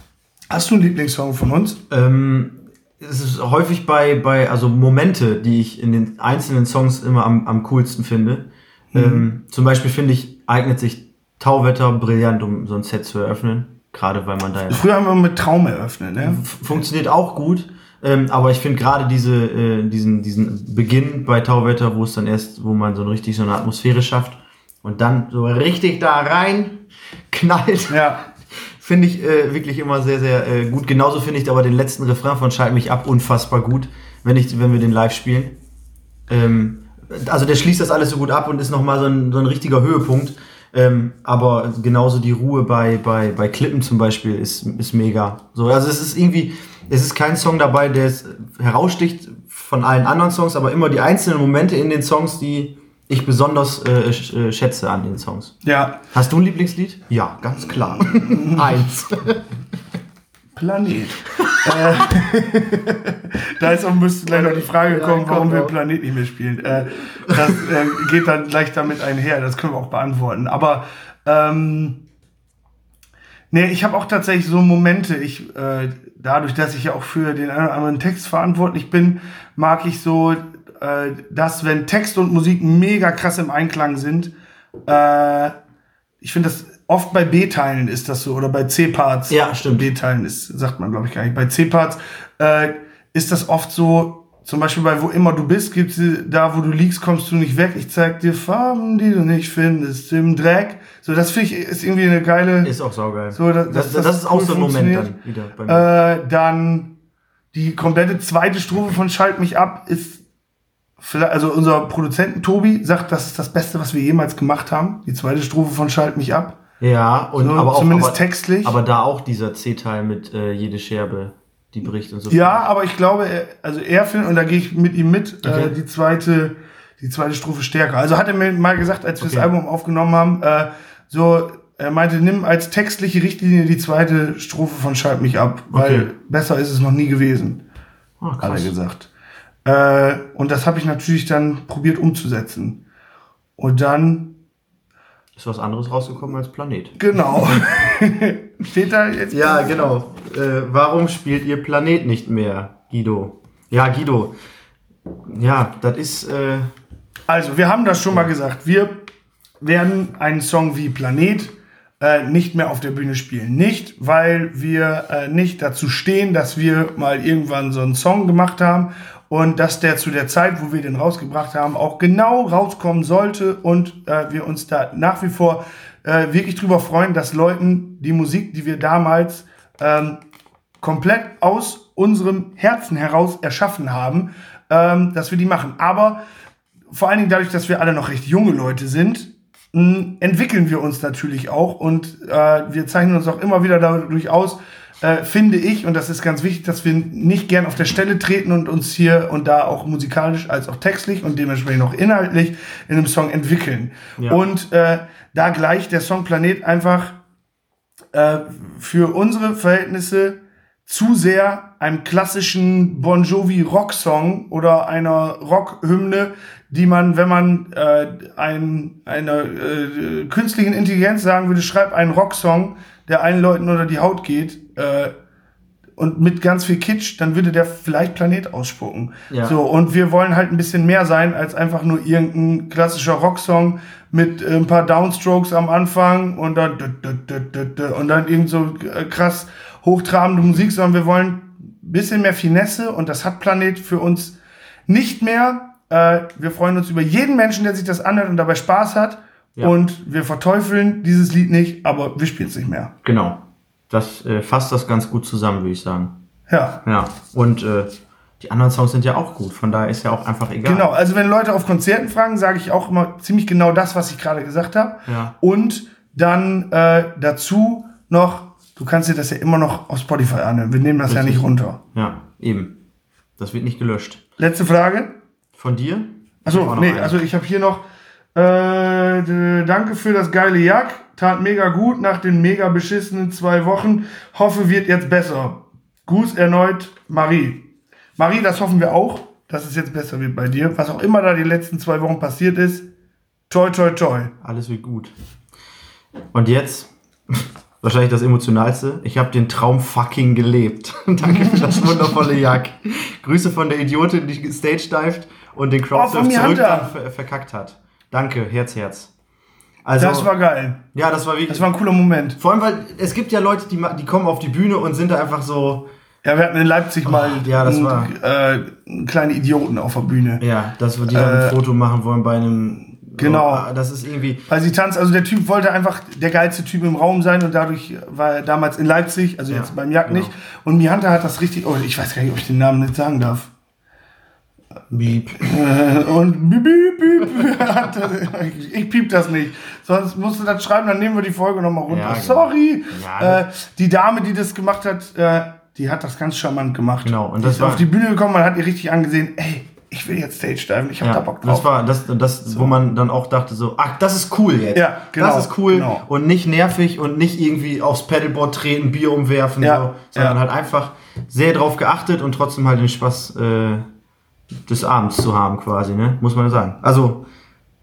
Hast du einen Lieblingssong von uns? Ähm, es ist häufig bei, bei, also Momente, die ich in den einzelnen Songs immer am, am coolsten finde. Ähm, zum Beispiel finde ich, eignet sich Tauwetter brillant, um so ein Set zu eröffnen. Gerade weil man da Früher haben wir mit Traum eröffnet, ne? funktioniert auch gut. Ähm, aber ich finde gerade diese, äh, diesen, diesen Beginn bei Tauwetter, wo es dann erst, wo man so richtig so eine Atmosphäre schafft und dann so richtig da rein knallt, Ja. finde ich äh, wirklich immer sehr, sehr äh, gut. Genauso finde ich aber den letzten Refrain von Schalt mich ab unfassbar gut, wenn, ich, wenn wir den live spielen. Ähm, also der schließt das alles so gut ab und ist nochmal so ein, so ein richtiger Höhepunkt. Ähm, aber genauso die Ruhe bei, bei, bei Klippen zum Beispiel ist, ist mega. So, also es ist irgendwie, es ist kein Song dabei, der es heraussticht von allen anderen Songs, aber immer die einzelnen Momente in den Songs, die ich besonders äh, sch- äh, schätze an den Songs. Ja. Hast du ein Lieblingslied? Ja, ganz klar. Eins. Planet. äh, da ist auch müsste gleich noch die Frage kommen, warum wir. Planet nicht mehr spielen. Äh, das äh, geht dann gleich damit einher, das können wir auch beantworten. Aber ähm, nee, ich habe auch tatsächlich so Momente, ich, dadurch, dass ich ja auch für den einen oder anderen Text verantwortlich bin, mag ich so, äh, dass wenn Text und Musik mega krass im Einklang sind, äh, ich finde das oft bei B-Teilen ist das so oder bei C-Parts. Ja, stimmt. B-Teilen ist, sagt man glaube ich gar nicht. Bei C-Parts äh, ist das oft so, zum Beispiel bei Wo immer du bist, gibt's da wo du liegst, kommst du nicht weg. Ich zeig dir Farben, die du nicht findest im Dreck. So, das finde ich ist irgendwie eine geile. Ist auch saugeil. So, das- das, das, das ist auch so ein Moment dann wieder bei mir. Äh, dann die komplette zweite Strophe von Schalt mich ab ist vielleicht, also unser Produzenten Tobi sagt, das ist das Beste, was wir jemals gemacht haben. Die zweite Strophe von Schalt mich ab. ja, und so, aber auch zumindest aber, textlich. Aber da auch dieser C-Teil mit äh, jede Scherbe, die bricht und so. Ja, aber ich glaube, er, also er findet, und da gehe ich mit ihm mit, Okay. äh, die zweite, die zweite Strophe stärker. Also hat er mir mal gesagt, als wir Okay. das Album aufgenommen haben, äh, so, er meinte, nimm als textliche Richtlinie die zweite Strophe von Schalt mich ab, weil Okay. besser ist es noch nie gewesen, Ah, hat er krass. gesagt. Äh, und das habe ich natürlich dann probiert umzusetzen. Und dann, Ist was anderes rausgekommen als Planet. genau, steht da jetzt. Ja, genau. Äh, warum spielt ihr Planet nicht mehr, Guido? Ja, Guido. Ja, das ist. Äh, Also, wir haben das schon mal gesagt. Wir werden einen Song wie Planet äh, nicht mehr auf der Bühne spielen. Nicht, weil wir äh, nicht dazu stehen, dass wir mal irgendwann so einen Song gemacht haben und dass der zu der Zeit, wo wir den rausgebracht haben, auch genau rauskommen sollte und äh, wir uns da nach wie vor äh, wirklich drüber freuen, dass Leuten die Musik, die wir damals ähm, komplett aus unserem Herzen heraus erschaffen haben, ähm, dass wir die machen. Aber vor allen Dingen dadurch, dass wir alle noch recht junge Leute sind, entwickeln wir uns natürlich auch und äh, wir zeichnen uns auch immer wieder dadurch aus, äh, finde ich, und das ist ganz wichtig, dass wir nicht gern auf der Stelle treten und uns hier und da auch musikalisch als auch textlich und dementsprechend auch inhaltlich in einem Song entwickeln. Ja. Und äh, da gleich der Song Planet einfach äh, für unsere Verhältnisse zu sehr einem klassischen Bon Jovi Rocksong oder einer Rockhymne, die man, wenn man äh, ein, einer äh, künstlichen Intelligenz sagen würde, schreib einen Rocksong, der allen Leuten unter die Haut geht äh, und mit ganz viel Kitsch, dann würde der vielleicht Planet ausspucken. Ja. So und wir wollen halt ein bisschen mehr sein als einfach nur irgendein klassischer Rocksong mit äh, ein paar Downstrokes am Anfang und dann und dann irgend so äh, krass hochtrabende Musik, sondern wir wollen ein bisschen mehr Finesse und das hat Planet für uns nicht mehr. Äh, wir freuen uns über jeden Menschen, der sich das anhört und dabei Spaß hat. Ja. Und wir verteufeln dieses Lied nicht, aber wir spielen es nicht mehr. Genau. Das äh, fasst das ganz gut zusammen, würde ich sagen. Ja. Ja. Und äh, die anderen Songs sind ja auch gut. Von daher ist ja auch einfach egal. Genau, also wenn Leute auf Konzerten fragen, sage ich auch immer ziemlich genau das, was ich gerade gesagt habe. Ja. Und dann äh, dazu noch, du kannst dir das ja immer noch auf Spotify anhören. Wir nehmen das ja Richtig. nicht runter. Ja, eben. Das wird nicht gelöscht. Letzte Frage. Von dir? Achso, nee, eine. also ich habe hier noch, äh, danke für das geile Jack. Tat mega gut nach den mega beschissenen zwei Wochen. Hoffe, wird jetzt besser. Gruß erneut, Marie. Marie, das hoffen wir auch, dass es jetzt besser wird bei dir. Was auch immer da die letzten zwei Wochen passiert ist. Toi, toi, toi. Alles wird gut. Und jetzt, wahrscheinlich das Emotionalste, ich habe den Traum fucking gelebt. Danke für das wundervolle Jack. Grüße von der Idiotin, die Stage dived und den Oh, Crowdsurf mir, zurück ver verkackt hat. Danke, Herz, Herz. Also, Das war geil. ja, das war wirklich. Das war ein cooler Moment. vor allem, weil es gibt ja Leute, die, die kommen auf die Bühne und sind da einfach so, Ja, wir hatten in Leipzig mal ja, das einen, war- äh, einen kleinen Idioten auf der Bühne. ja, dass wir die dann ein Äh, Foto machen wollen bei einem. genau. So, das ist irgendwie. Weil sie tanzt, also der Typ wollte einfach der geilste Typ im Raum sein und dadurch war er damals in Leipzig, also Ja, jetzt beim Jagd genau. nicht. Und Mihanta hat das richtig, oh, ich weiß gar nicht, ob ich den Namen nicht sagen darf. Beep. Und piep. hat das- ich piep das nicht. Sonst musst du das schreiben, dann nehmen wir die Folge nochmal runter. Ja, genau. Sorry. Ja, äh, die Dame, die das gemacht hat, äh, die hat das ganz charmant gemacht. Genau, und die das ist war- auf die Bühne gekommen, man hat ihr richtig angesehen, ey, ich will jetzt Stage diven, ich hab da Ja, Bock drauf. das war das, das wo man dann auch dachte so, ach, das ist cool jetzt. Ja, genau, Das ist cool genau. und nicht nervig und nicht irgendwie aufs Pedalboard treten, Bier umwerfen, Ja, so, sondern ja. halt einfach sehr drauf geachtet und trotzdem halt den Spaß äh, des Abends zu haben quasi, ne? Muss man sagen. Also,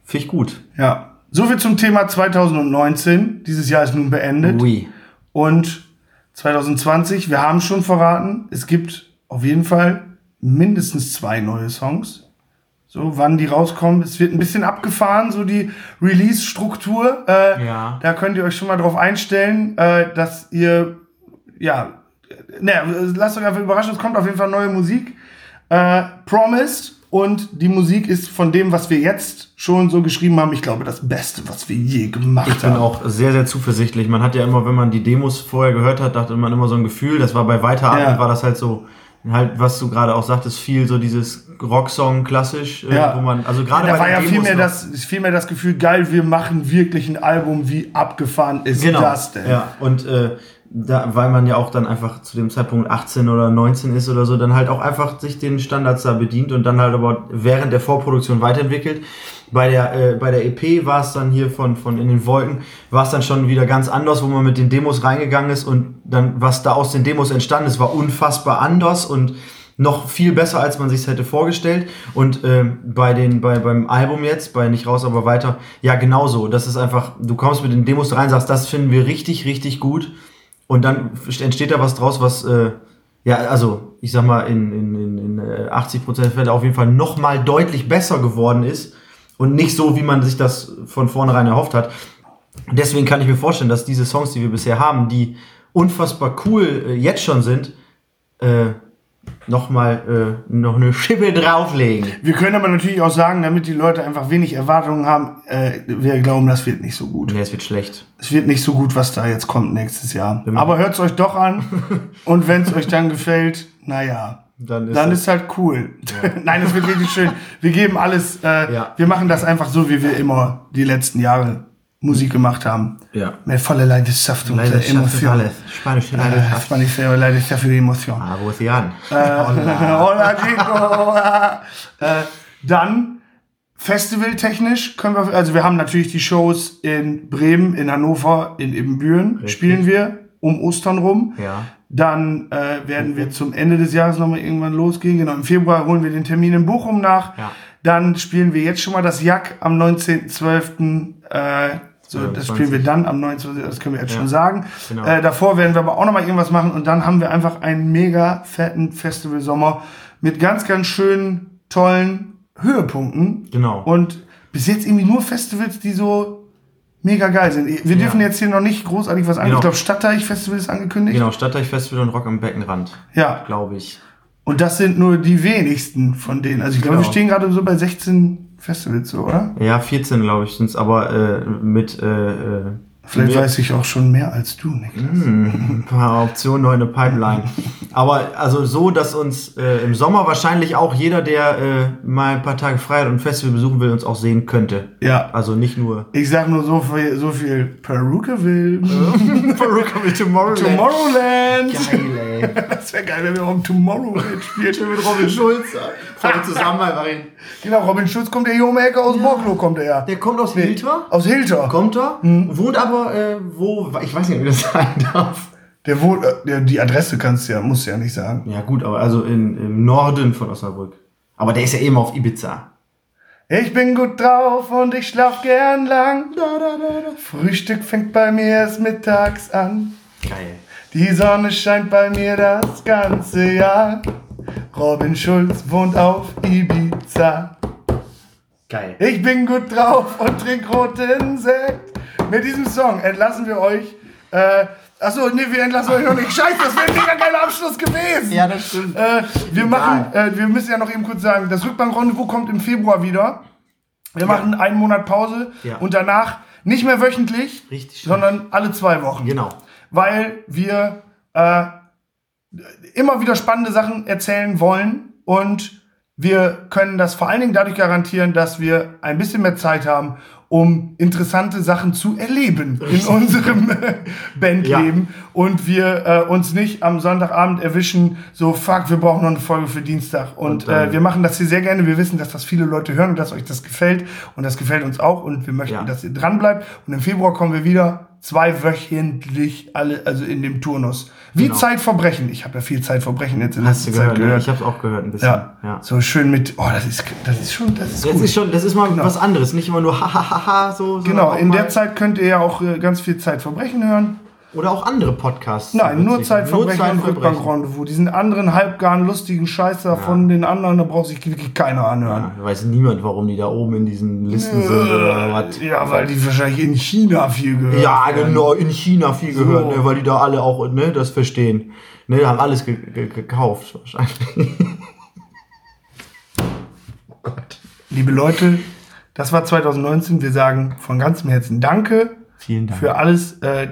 finde ich gut. Ja. So viel zum Thema 2019. Dieses Jahr ist nun beendet. Ui. Und 2020, wir haben schon verraten, es gibt auf jeden Fall mindestens zwei neue Songs. So, wann die rauskommen. Es wird ein bisschen abgefahren, so die Release-Struktur. Äh, Ja. Da könnt ihr euch schon mal drauf einstellen, äh, dass ihr, ja, naja, lasst euch einfach überraschen, es kommt auf jeden Fall neue Musik. Äh, Promised. Und die Musik ist von dem, was wir jetzt schon so geschrieben haben, ich glaube, das Beste, was wir je gemacht Ich bin haben. auch sehr, sehr zuversichtlich. Man hat ja immer, wenn man die Demos vorher gehört hat, dachte man immer so ein Gefühl, das war bei Weiter Ja. War das halt so, halt, was du gerade auch sagtest, viel so dieses Rocksong klassisch, äh, Ja. wo man, also gerade da bei war ja viel mehr, das, viel mehr das Gefühl, geil, wir machen wirklich ein Album, wie abgefahren ist genau. das denn? Ja, und äh, da, weil man ja auch dann einfach zu dem Zeitpunkt 18 oder 19 ist oder so, dann halt auch einfach sich den Standards da bedient und dann halt aber während der Vorproduktion weiterentwickelt. Bei der, äh, bei der EP war es dann hier von, von In den Wolken, war es dann schon wieder ganz anders, wo man mit den Demos reingegangen ist und dann, was da aus den Demos entstanden ist, war unfassbar anders und noch viel besser, als man sich hätte vorgestellt. Und ähm, bei den, bei, beim Album jetzt, bei Nicht raus, aber weiter, ja, genauso. Das ist einfach, du kommst mit den Demos rein, sagst, das finden wir richtig, richtig gut. Und dann entsteht da was draus, was, äh, ja, also, ich sag mal, in, in, in, in äh, 80% der Fälle auf jeden Fall noch mal deutlich besser geworden ist. Und nicht so, wie man sich das von vornherein erhofft hat. Deswegen kann ich mir vorstellen, dass diese Songs, die wir bisher haben, die unfassbar cool äh, jetzt schon sind, äh, nochmal äh, noch eine Schippe drauflegen. Wir können aber natürlich auch sagen, damit die Leute einfach wenig Erwartungen haben, äh, wir glauben, das wird nicht so gut. Nee, es wird schlecht. Es wird nicht so gut, was da jetzt kommt nächstes Jahr. Aber hört es euch doch an. und wenn es euch dann gefällt, naja. Dann ist dann ist halt cool. Nein, das wird wirklich schön. Wir geben alles, äh, Ja. wir machen das einfach so, wie wir immer die letzten Jahre Musik gemacht haben. Ja. Mit voller Leidenschaft und äh, Emotion. Spanische Äh, Leidenschaft. War nicht Leidenschaft für die Emotion. Ah, wo ist sie an? Hola, Chico. äh, dann festivaltechnisch können wir, also wir haben natürlich die Shows in Bremen, in Hannover, in Ibbenbüren spielen wir um Ostern rum. Ja. Dann äh, werden wir zum Ende des Jahres nochmal irgendwann losgehen. Genau, im Februar holen wir den Termin in Bochum nach. Ja. Dann spielen wir jetzt schon mal das Jack am 19.12. Äh, so, das 22. spielen wir dann am 29. Das können wir jetzt Ja. schon sagen. Genau. Äh, davor werden wir aber auch nochmal irgendwas machen und dann haben wir einfach einen mega fetten Festivalsommer mit ganz, ganz schönen, tollen Höhepunkten. Genau. Und bis jetzt irgendwie nur Festivals, die so mega geil sind. Wir dürfen jetzt hier noch nicht großartig was angekündigt. Genau. Ich glaube, Stadtteich-Festival ist angekündigt. Genau, Stadtteich-Festival und Rock am Beckenrand, Ja, glaube ich. und das sind nur die wenigsten von denen. Also ich glaube, Genau. wir stehen gerade so bei 16 Festivals, so, oder? Ja, 14, glaube ich, sind's, aber äh, mit äh, äh, Vielleicht mehr- weiß ich auch schon mehr als du, Niklas. ein paar Optionen noch Pipeline. Aber also so, dass uns äh, im Sommer wahrscheinlich auch jeder, der äh, mal ein paar Tage frei hat und ein Festival besuchen will, uns auch sehen könnte. Ja. Also nicht nur Ich sag nur so viel, so viel Peruke will. Peruka mit Tomorrowland. Tomorrowland. Geil, ey. Das wäre geil, wenn wir auch im Tomorrowland spielen. mit Robin Schulz. Voll zusammen einfach hin. Genau, Robin Schulz kommt ja hier um die Ecke aus Borklo, kommt er ja. Der kommt aus Hilter. Aus Hilter. Kommt er, wohnt aber äh, wo, ich weiß nicht, wie das sein darf. Der wohnt, äh, der, die Adresse kannst du ja, musst du ja nicht sagen. Ja gut, aber also in, im Norden von Osnabrück. Aber der ist ja eben auf Ibiza. Ich bin gut drauf und ich schlaf gern lang. Frühstück fängt bei mir erst mittags an. Geil. Die Sonne scheint bei mir das ganze Jahr. Robin Schulz wohnt auf Ibiza. Geil. Ich bin gut drauf und trink roten Sekt. Mit diesem Song entlassen wir euch. Äh, achso, nee, wir entlassen euch noch nicht. Scheiße, das wäre ein mega geiler Abschluss gewesen. Ja, das stimmt. Äh, wir machen, äh, wir müssen ja noch eben kurz sagen, das Rückbank-Rendezvous kommt im Februar wieder. Wir machen einen Monat Pause Ja. und danach nicht mehr wöchentlich, Richtig sondern alle zwei Wochen Genau. Weil wir äh, immer wieder spannende Sachen erzählen wollen und wir können das vor allen Dingen dadurch garantieren, dass wir ein bisschen mehr Zeit haben, um interessante Sachen zu erleben in unserem äh, Bandleben und wir äh, uns nicht am Sonntagabend erwischen, so fuck, wir brauchen noch eine Folge für Dienstag. Und, Und dann- äh, wir machen das hier sehr gerne. Wir wissen, dass das viele Leute hören und dass euch das gefällt. Und das gefällt uns auch. Und wir möchten, Ja. dass ihr dran bleibt und im Februar kommen wir wieder zweiwöchentlich alle, also in dem Turnus. Wie Genau. Zeitverbrechen. Ich habe ja viel Zeitverbrechen jetzt in Hast letzter Zeit gehört? Ne? gehört. Ich hab's auch gehört ein bisschen. ja. ja. so schön mit, oh, das ist, das ist schon, das ist Das gut. ist schon, das ist mal was anderes, nicht immer nur hahaha so. sondern genau, auch in mal- der Zeit könnt ihr ja auch äh, ganz viel Zeitverbrechen hören. Oder auch andere Podcasts. Nein, nur. Zeitverbrechen und Zeitverbrechen. Rückbank-Rendezvous. Diesen anderen halbgaren, lustigen Scheiß da von den anderen, da braucht sich wirklich keiner anhören. Ja, weiß niemand, warum die da oben in diesen Listen sind oder was. Ja, weil die wahrscheinlich in China viel gehört Ja, werden. genau, in China viel gehört, So. ne, weil die da alle auch ne, das verstehen. Ne, haben alles ge ge gekauft wahrscheinlich. Liebe Leute, das war 2019. Wir sagen von ganzem Herzen Danke. Vielen Dank. für alles, äh,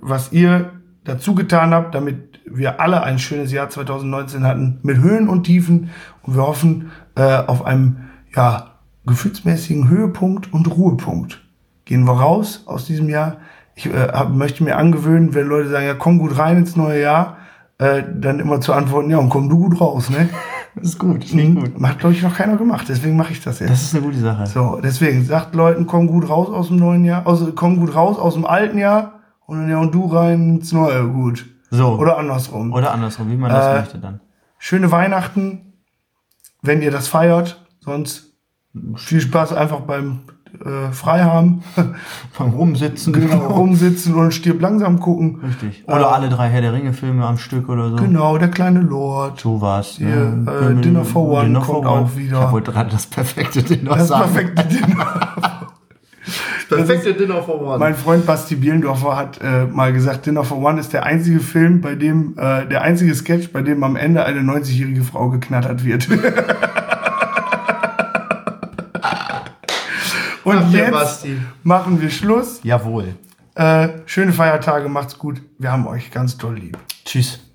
was ihr dazu getan habt, damit wir alle ein schönes Jahr 2019 hatten, mit Höhen und Tiefen. Und wir hoffen äh, auf einem ja, gefühlsmäßigen Höhepunkt und Ruhepunkt. Gehen wir raus aus diesem Jahr. Ich äh, hab, möchte mir angewöhnen, wenn Leute sagen, ja, komm gut rein ins neue Jahr, äh, dann immer zu antworten, ja, und komm du gut raus, ne? Das ist gut, das Mhm. Hat, glaube ich, noch keiner gemacht, deswegen mache ich das jetzt. Das ist eine gute Sache. So, deswegen sagt Leuten, komm gut raus aus dem neuen Jahr, aus, komm gut raus aus dem alten Jahr und dann ja und du rein ins neue, gut. So. Oder andersrum. Oder andersrum, wie man das Äh, möchte dann. Schöne Weihnachten, wenn ihr das feiert. Sonst viel Spaß einfach beim äh, Freihaben. Beim Rumsitzen. genau, rumsitzen und stirb langsam gucken. Richtig. Oder alle drei Herr der Ringe Filme am Stück oder so. Genau, der kleine Lord. So war's. Hier, ne? äh, Dinner for One Dinner kommt for One. auch wieder. Ich wollte gerade das perfekte Dinner Das sagen. perfekte Dinner. Perfekte Dinner for One. Mein Freund Basti Bielendorfer hat äh, mal gesagt, Dinner for One ist der einzige Film, bei dem, äh, der einzige Sketch, bei dem am Ende eine 90-jährige Frau geknattert wird. Und Ach, jetzt Basti. machen wir Schluss. Jawohl. Äh, schöne Feiertage, macht's gut. Wir haben euch ganz doll lieb. Tschüss.